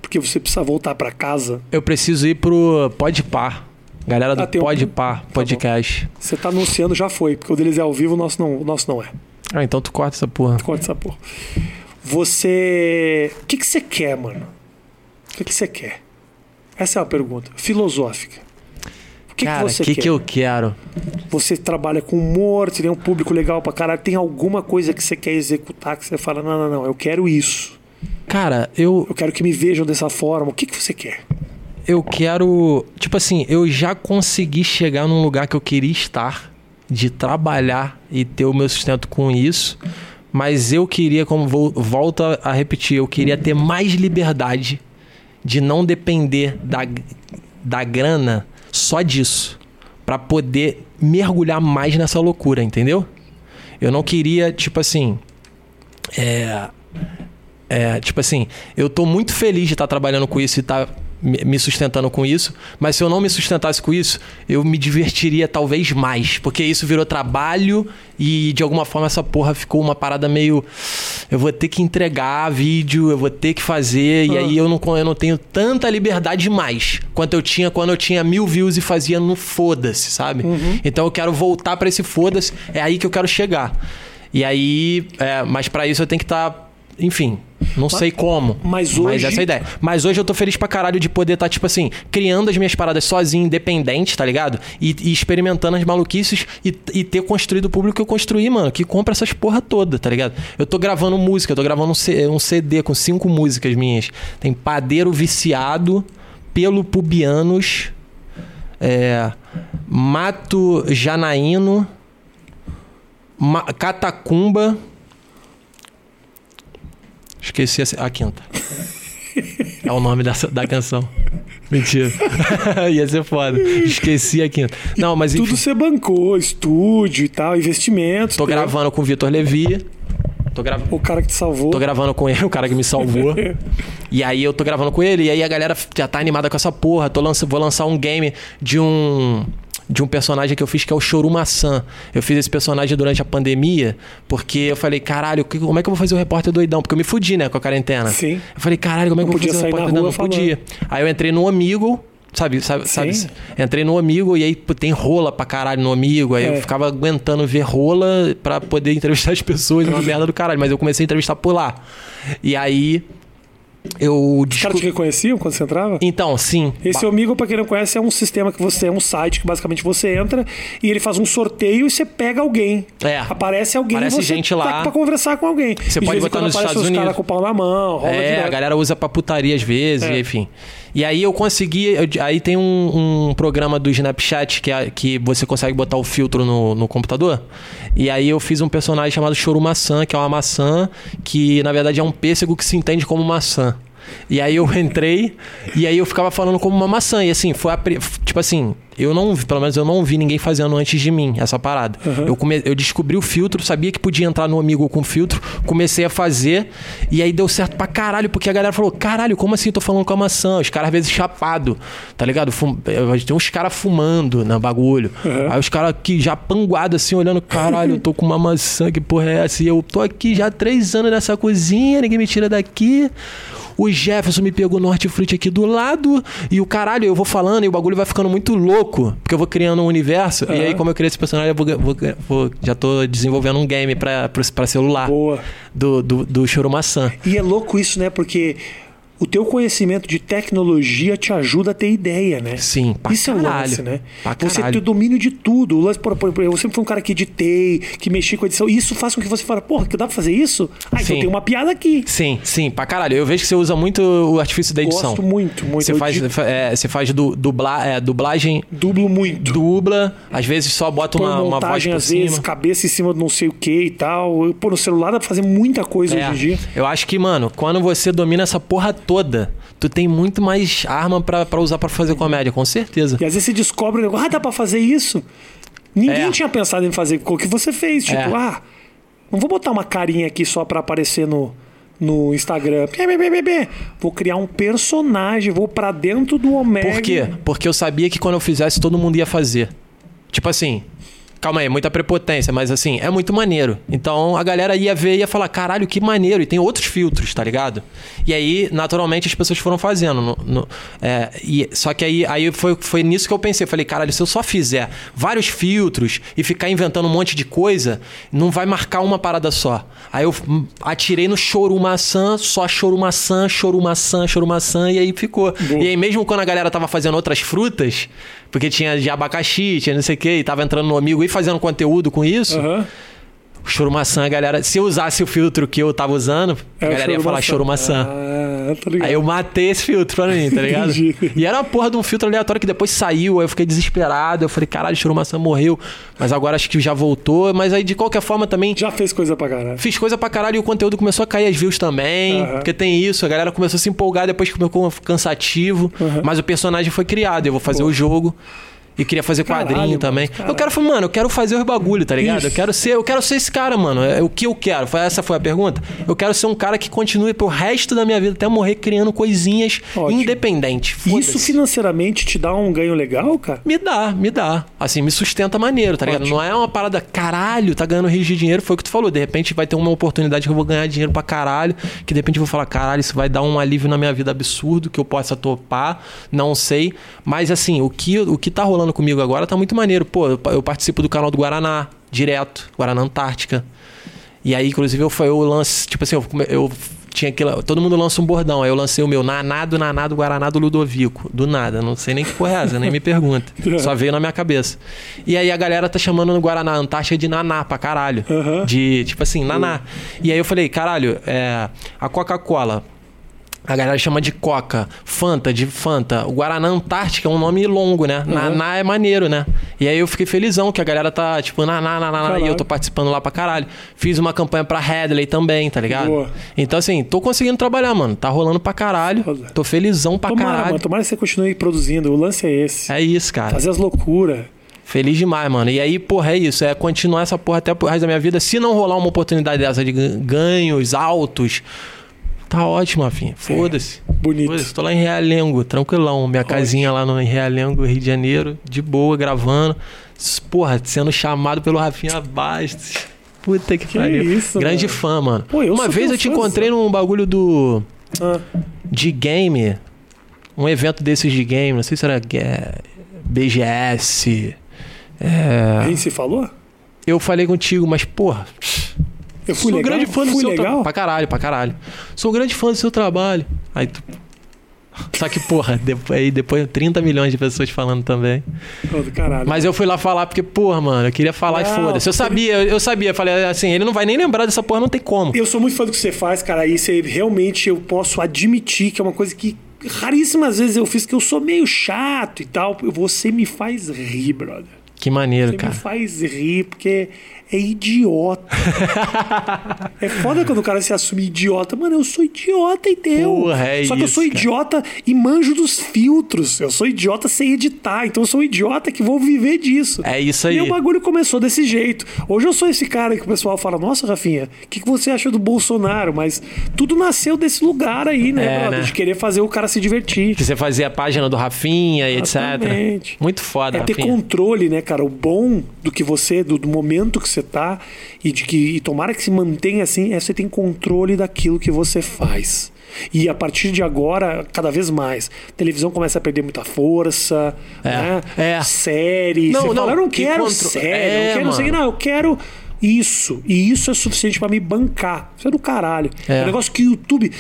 porque você precisa voltar pra casa, Eu preciso ir pro Podpar. Galera do Ah, um- Podpar podcast. você tá anunciando, já foi, porque o deles é ao vivo, o nosso não, o nosso não é. Ah, então tu corta essa porra. Corta essa porra. Você. O que, que você quer, mano? O que, que você quer? Essa é uma pergunta filosófica. O que, Cara, que você o que, quer? que eu quero? Você trabalha com humor, você tem um público legal pra caralho. Tem alguma coisa que você quer executar que você fala: não, não, não, eu quero isso. Cara, eu, Eu quero que me vejam dessa forma. O que, que você quer? eu quero. Tipo assim, eu já consegui chegar num lugar que eu queria estar, de trabalhar e ter o meu sustento com isso. Mas eu queria, como vou, volto a- repetir, eu queria ter mais liberdade de não depender da, da grana só disso. Pra poder mergulhar mais nessa loucura, entendeu? Eu não queria, tipo assim. É. É, tipo assim, eu tô muito feliz de estar trabalhando com isso e tá me sustentando com isso, mas se eu não me sustentasse com isso, eu me divertiria talvez mais, porque isso virou trabalho e de alguma forma essa porra ficou uma parada meio eu vou ter que entregar vídeo, eu vou ter que fazer e Ah. aí eu não eu não tenho tanta liberdade mais quanto eu tinha quando eu tinha mil views e fazia no foda-se, sabe? Uhum. Então eu quero voltar pra esse foda-se, é aí que eu quero chegar. E aí, é, mas pra isso eu tenho que estar, enfim, não sei como. mas Mas hoje- essa é a ideia. Mas hoje eu tô feliz pra caralho de poder estar, tipo assim, criando as minhas paradas sozinho, independente, tá ligado? E, e experimentando as maluquices e, e ter construído o público que eu construí, mano, que compra essas porra toda, tá ligado? Eu tô gravando música, eu tô gravando um, C- um CD com cinco músicas minhas. Tem Padeiro Viciado, Pelo Pubianos, é, Mato Janaíno, Ma- Catacumba. Esqueci a, quinta. É o nome dessa, da canção. Mentira. Ia ser foda. Esqueci a quinta. Não, mas enfim. Tudo você bancou, estúdio e tal, investimentos. Tô entendeu? gravando com o Vitor Levi. Tô. O cara que te salvou. tô gravando com ele, o cara que me salvou. e aí eu tô gravando com ele, e aí a galera já tá animada com essa porra. Tô lança... Vou lançar um game de um. De um personagem que eu fiz que é o Chorumaçã. Eu fiz esse personagem durante a pandemia, porque eu falei, caralho, como é que eu vou fazer o repórter doidão? Porque eu me fudi, né, com a quarentena. Sim. Eu falei, caralho, como é que eu vou fazer o repórter doidão? rua Não podia. Aí eu entrei no Amigo, sabe? sabe, sabe. Entrei no Amigo e aí pô, tem rola pra caralho no Amigo. Aí É. eu ficava aguentando ver rola pra poder entrevistar as pessoas, uma merda do caralho. Mas eu comecei a entrevistar por lá. E aí eu Os caras te reconheciam quando você entrava? Então, sim. Esse Amigo, pra quem não conhece, é um sistema que você é um site que basicamente você entra e ele faz um sorteio e você pega alguém. É. Aparece alguém Aparece gente lá. tá pra conversar com alguém. Você E de pode botar nos Estados os Unidos. caras com o pau na mão, rola É, direto. a galera usa pra putaria às vezes, É. enfim. E aí eu consegui. aí tem um, um programa do Snapchat que, é- que você consegue botar o filtro no, no computador. E aí eu fiz um personagem chamado Chorumaçã, que é uma maçã que na verdade é um pêssego que se entende como maçã. E aí eu entrei e aí eu ficava falando como uma maçã. E assim, foi a, tipo assim, eu não vi, pelo menos eu não vi ninguém fazendo antes de mim essa parada. Eu, come, eu descobri o filtro, sabia que podia entrar no amigo com filtro, comecei a fazer e aí deu certo pra caralho, porque a galera falou: caralho, como assim eu tô falando com a maçã? Os caras às vezes chapado, tá ligado? Fum, eh, tem uns caras fumando na bagulho. Aí os caras aqui já panguado assim, olhando: caralho, eu tô com uma maçã, que porra é essa? E eu tô aqui já há três anos nessa cozinha, ninguém me tira daqui. O Jefferson me pegou no hortifruti aqui do lado. E o caralho, eu vou falando e o bagulho vai ficando muito louco. Porque eu vou criando um universo. E aí, como eu criei esse personagem, eu vou, vou- vou- já tô desenvolvendo um game pra, pra, pra celular. Boa. Do, do, do Choro Maçã. E é louco isso, né? Porque o teu conhecimento de tecnologia te ajuda a ter ideia, né? Sim, pra Isso é o caralho. lance, né? Pra você caralho. ter domínio de tudo. O lance, por, por, eu sempre fui um cara que editei, que mexi com edição. E isso faz com que você fale, porra, que dá pra fazer isso? Ah, então Sim. tem uma piada aqui. Sim, sim, pra caralho. Eu vejo que você usa muito o artifício da edição. Gosto muito, muito. Você Eu faz, edito- é, você faz du, dubla, é, dublagem, Dublo muito. dubla, às vezes só bota Põe uma, uma voz montagem, por às cima. vezes, cabeça em cima de não sei o que e tal. Pô, no celular dá pra fazer muita coisa É, hoje em dia. Eu acho que, mano, quando você domina essa porra toda, tu tem muito mais arma pra, pra usar pra fazer comédia, com certeza. E às vezes você descobre, ah, dá pra fazer isso. Ninguém É. tinha pensado em fazer o que você fez. Tipo, É. ah, não vou botar uma carinha aqui só pra aparecer no, no Instagram. Vou criar um personagem, vou pra dentro do Omega. Por quê? Porque eu sabia que quando eu fizesse, todo mundo ia fazer. Tipo assim. Calma aí, muita prepotência, mas assim, é muito maneiro. Então a galera ia ver e ia falar, caralho, que maneiro. E tem outros filtros, tá ligado? E aí, naturalmente, as pessoas foram fazendo. no- no- é, e, só que aí, aí foi, foi nisso que eu pensei. Falei, caralho, se eu só fizer vários filtros e ficar inventando um monte de coisa, não vai marcar uma parada só. Aí eu hum, atirei no choro maçã, só choro maçã, choro maçã, choro maçã, e aí ficou. E aí, mesmo quando a galera tava fazendo outras frutas, porque tinha de abacaxi, tinha não sei o que, e tava entrando no amigo e fazendo conteúdo com isso, o choro maçã, a galera, se eu usasse o filtro que eu tava usando, a É o galera ia falar choro maçã. Ah. Aí eu matei esse filtro pra mim, tá ligado? E era uma porra de um filtro aleatório que depois saiu, aí eu fiquei desesperado. Eu falei, caralho, choro maçã morreu. Mas agora acho que já voltou. Mas aí, de qualquer forma, também Já fez coisa pra caralho. Fiz coisa pra caralho e o conteúdo começou a cair as views também. Aham. Porque tem isso, a galera começou a se empolgar depois que ficou cansativo. Aham. Mas o personagem foi criado, eu vou fazer o jogo. E queria fazer Caralho, quadrinho mano, também. caralho. Eu quero, falar, mano, eu quero fazer os bagulho, tá ligado? Isso. Eu quero ser, eu quero ser esse cara, mano. É o que eu quero. Foi- Essa foi a pergunta. Eu quero ser um cara que continue pro resto da minha vida até morrer criando coisinhas Ótimo. independentes. Isso financeiramente te dá um ganho legal, cara? Me dá, me dá. Assim, me sustenta maneiro, tá ligado? Ótimo. Não é uma parada, caralho, tá ganhando rios de dinheiro, foi o que tu falou. De repente vai ter uma oportunidade que eu vou ganhar dinheiro pra caralho, que de repente eu vou falar, caralho, isso vai dar um alívio na minha vida absurdo, que eu possa topar, não sei. Mas assim, o que, o que tá rolando comigo agora tá muito maneiro. Pô, eu, participo do canal do Guaraná, direto, Guaraná Antártica. E aí, inclusive, eu, eu lance, tipo assim, eu, eu tinha aquilo. Todo mundo lança um bordão. Aí eu lancei o meu Naná do Naná do Guaraná do Ludovico. Do nada. Não sei nem que porra é essa, nem me pergunta. Só veio na minha cabeça. E aí a galera tá chamando no Guaraná Antártica de Naná pra caralho. Aham. De, tipo assim, Naná. E aí eu falei, caralho, é, a Coca-Cola. A galera chama de Coca, Fanta, de Fanta. O Guaraná Antártica é um nome longo, né? Naná é maneiro, né? E aí eu fiquei felizão que a galera tá, tipo, naná, naná, naná, e eu tô participando lá pra caralho. Fiz uma campanha pra Headley também, tá ligado? Boa. Então, assim, tô conseguindo trabalhar, mano. Tá rolando pra caralho. Foda. Tô felizão pra Tomara, caralho. mano, tomara que você continue produzindo. O lance é esse. É isso, cara. Fazer as loucuras. Feliz demais, mano. E aí, porra, é isso. É continuar essa porra até pro resto da minha vida. Se não rolar uma oportunidade dessa de gan- ganhos altos, tá ótimo, afim. Foda-se. Bonito. Foda-se. Tô lá em Realengo, tranquilão. Minha casinha lá no em Realengo, Rio de Janeiro, de boa, gravando. Porra, sendo chamado pelo Rafinha Bastos. Puta que, Que pariu. isso, Grande mano. fã, mano. Pô, Uma vez eu te encontrei num bagulho do. Ah, de game. Um evento desses de game, não sei se era BGS. É, gente se falou? eu falei contigo, mas, porra. Eu fui sou legal? grande fã do fui seu trabalho. Pra caralho, pra caralho. Sou grande fã do seu trabalho. Aí tu. Só que, porra, depois, aí depois 30 milhões de pessoas falando também. Mas eu fui lá falar porque, porra, mano, eu queria falar e Não, foda-se. Eu sabia, eu sabia. Falei assim, ele não vai nem lembrar dessa porra, não tem como. Eu sou muito fã do que você faz, cara. E você realmente eu posso admitir que é uma coisa que raríssimas vezes eu fiz que eu sou meio chato e tal. Você me faz rir, brother. Que maneiro, Você cara. me faz rir porque é idiota. é foda quando o cara se assume idiota. Mano, eu sou idiota e deu. Porra, é Só que eu sou cara. idiota e manjo dos filtros. Eu sou idiota sem editar. Então eu sou idiota que vou viver disso. É isso aí. E o bagulho começou desse jeito. Hoje eu sou esse cara que o pessoal fala: Nossa, Rafinha, o que, que você acha do Bolsonaro? Mas tudo nasceu desse lugar aí, né, É, né? De querer fazer o cara se divertir. Que você fazia a página do Rafinha e Exatamente. etc. Muito foda, É ter Rafinha. controle, né, cara? O bom do que você, do, do momento que você tá e de que e tomara que se mantenha assim, é você tem controle daquilo que você faz. E a partir de agora, cada vez mais, a televisão começa a perder muita força, É, né? é. Série. Não, você não, fala, eu não que quero contro- série, É, eu quero mano. não, eu quero isso. E isso é suficiente pra me bancar. Isso é do caralho. É. É um negócio que o YouTube.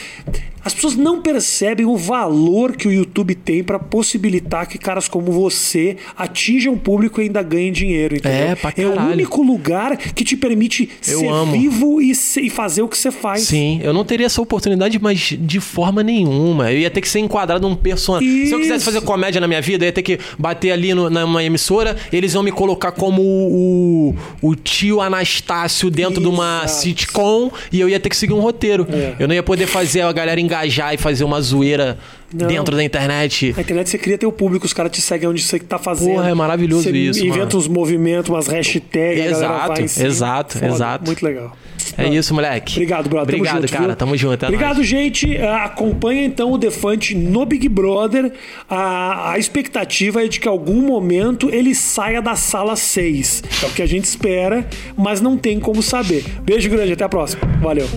As pessoas não percebem o valor que o YouTube tem pra possibilitar que caras como você atinjam o público e ainda ganhem dinheiro. Entendeu? É, pra é o caralho. único lugar que te permite Eu ser amo. vivo e, se- e fazer o que você faz. Sim, eu não teria essa oportunidade, mas de forma nenhuma. Eu ia ter que ser enquadrado num personagem. Se eu quisesse Isso. fazer comédia na minha vida, eu ia ter que bater ali no, numa emissora, eles iam me colocar como o, o tio Anastácio dentro de uma sitcom e eu ia ter que seguir um roteiro. É. Eu não ia poder fazer a galera engajar e fazer uma zoeira Não. dentro da internet. Na internet você cria teu público, os caras te seguem onde você tá fazendo. Porra, é maravilhoso você isso, Inventa mano. uns movimentos, umas hashtags. Exato, exato, Foda, exato. Muito legal. É isso, moleque. Obrigado, brother. Tamo Obrigado, junto, cara. viu? Tamo junto. É Obrigado, gente. Ah, Acompanha então o Defante no Big Brother. A, a expectativa é de que em algum momento ele saia da sala 6. É o que a gente espera, mas não tem como saber. Beijo grande, até a próxima. Valeu.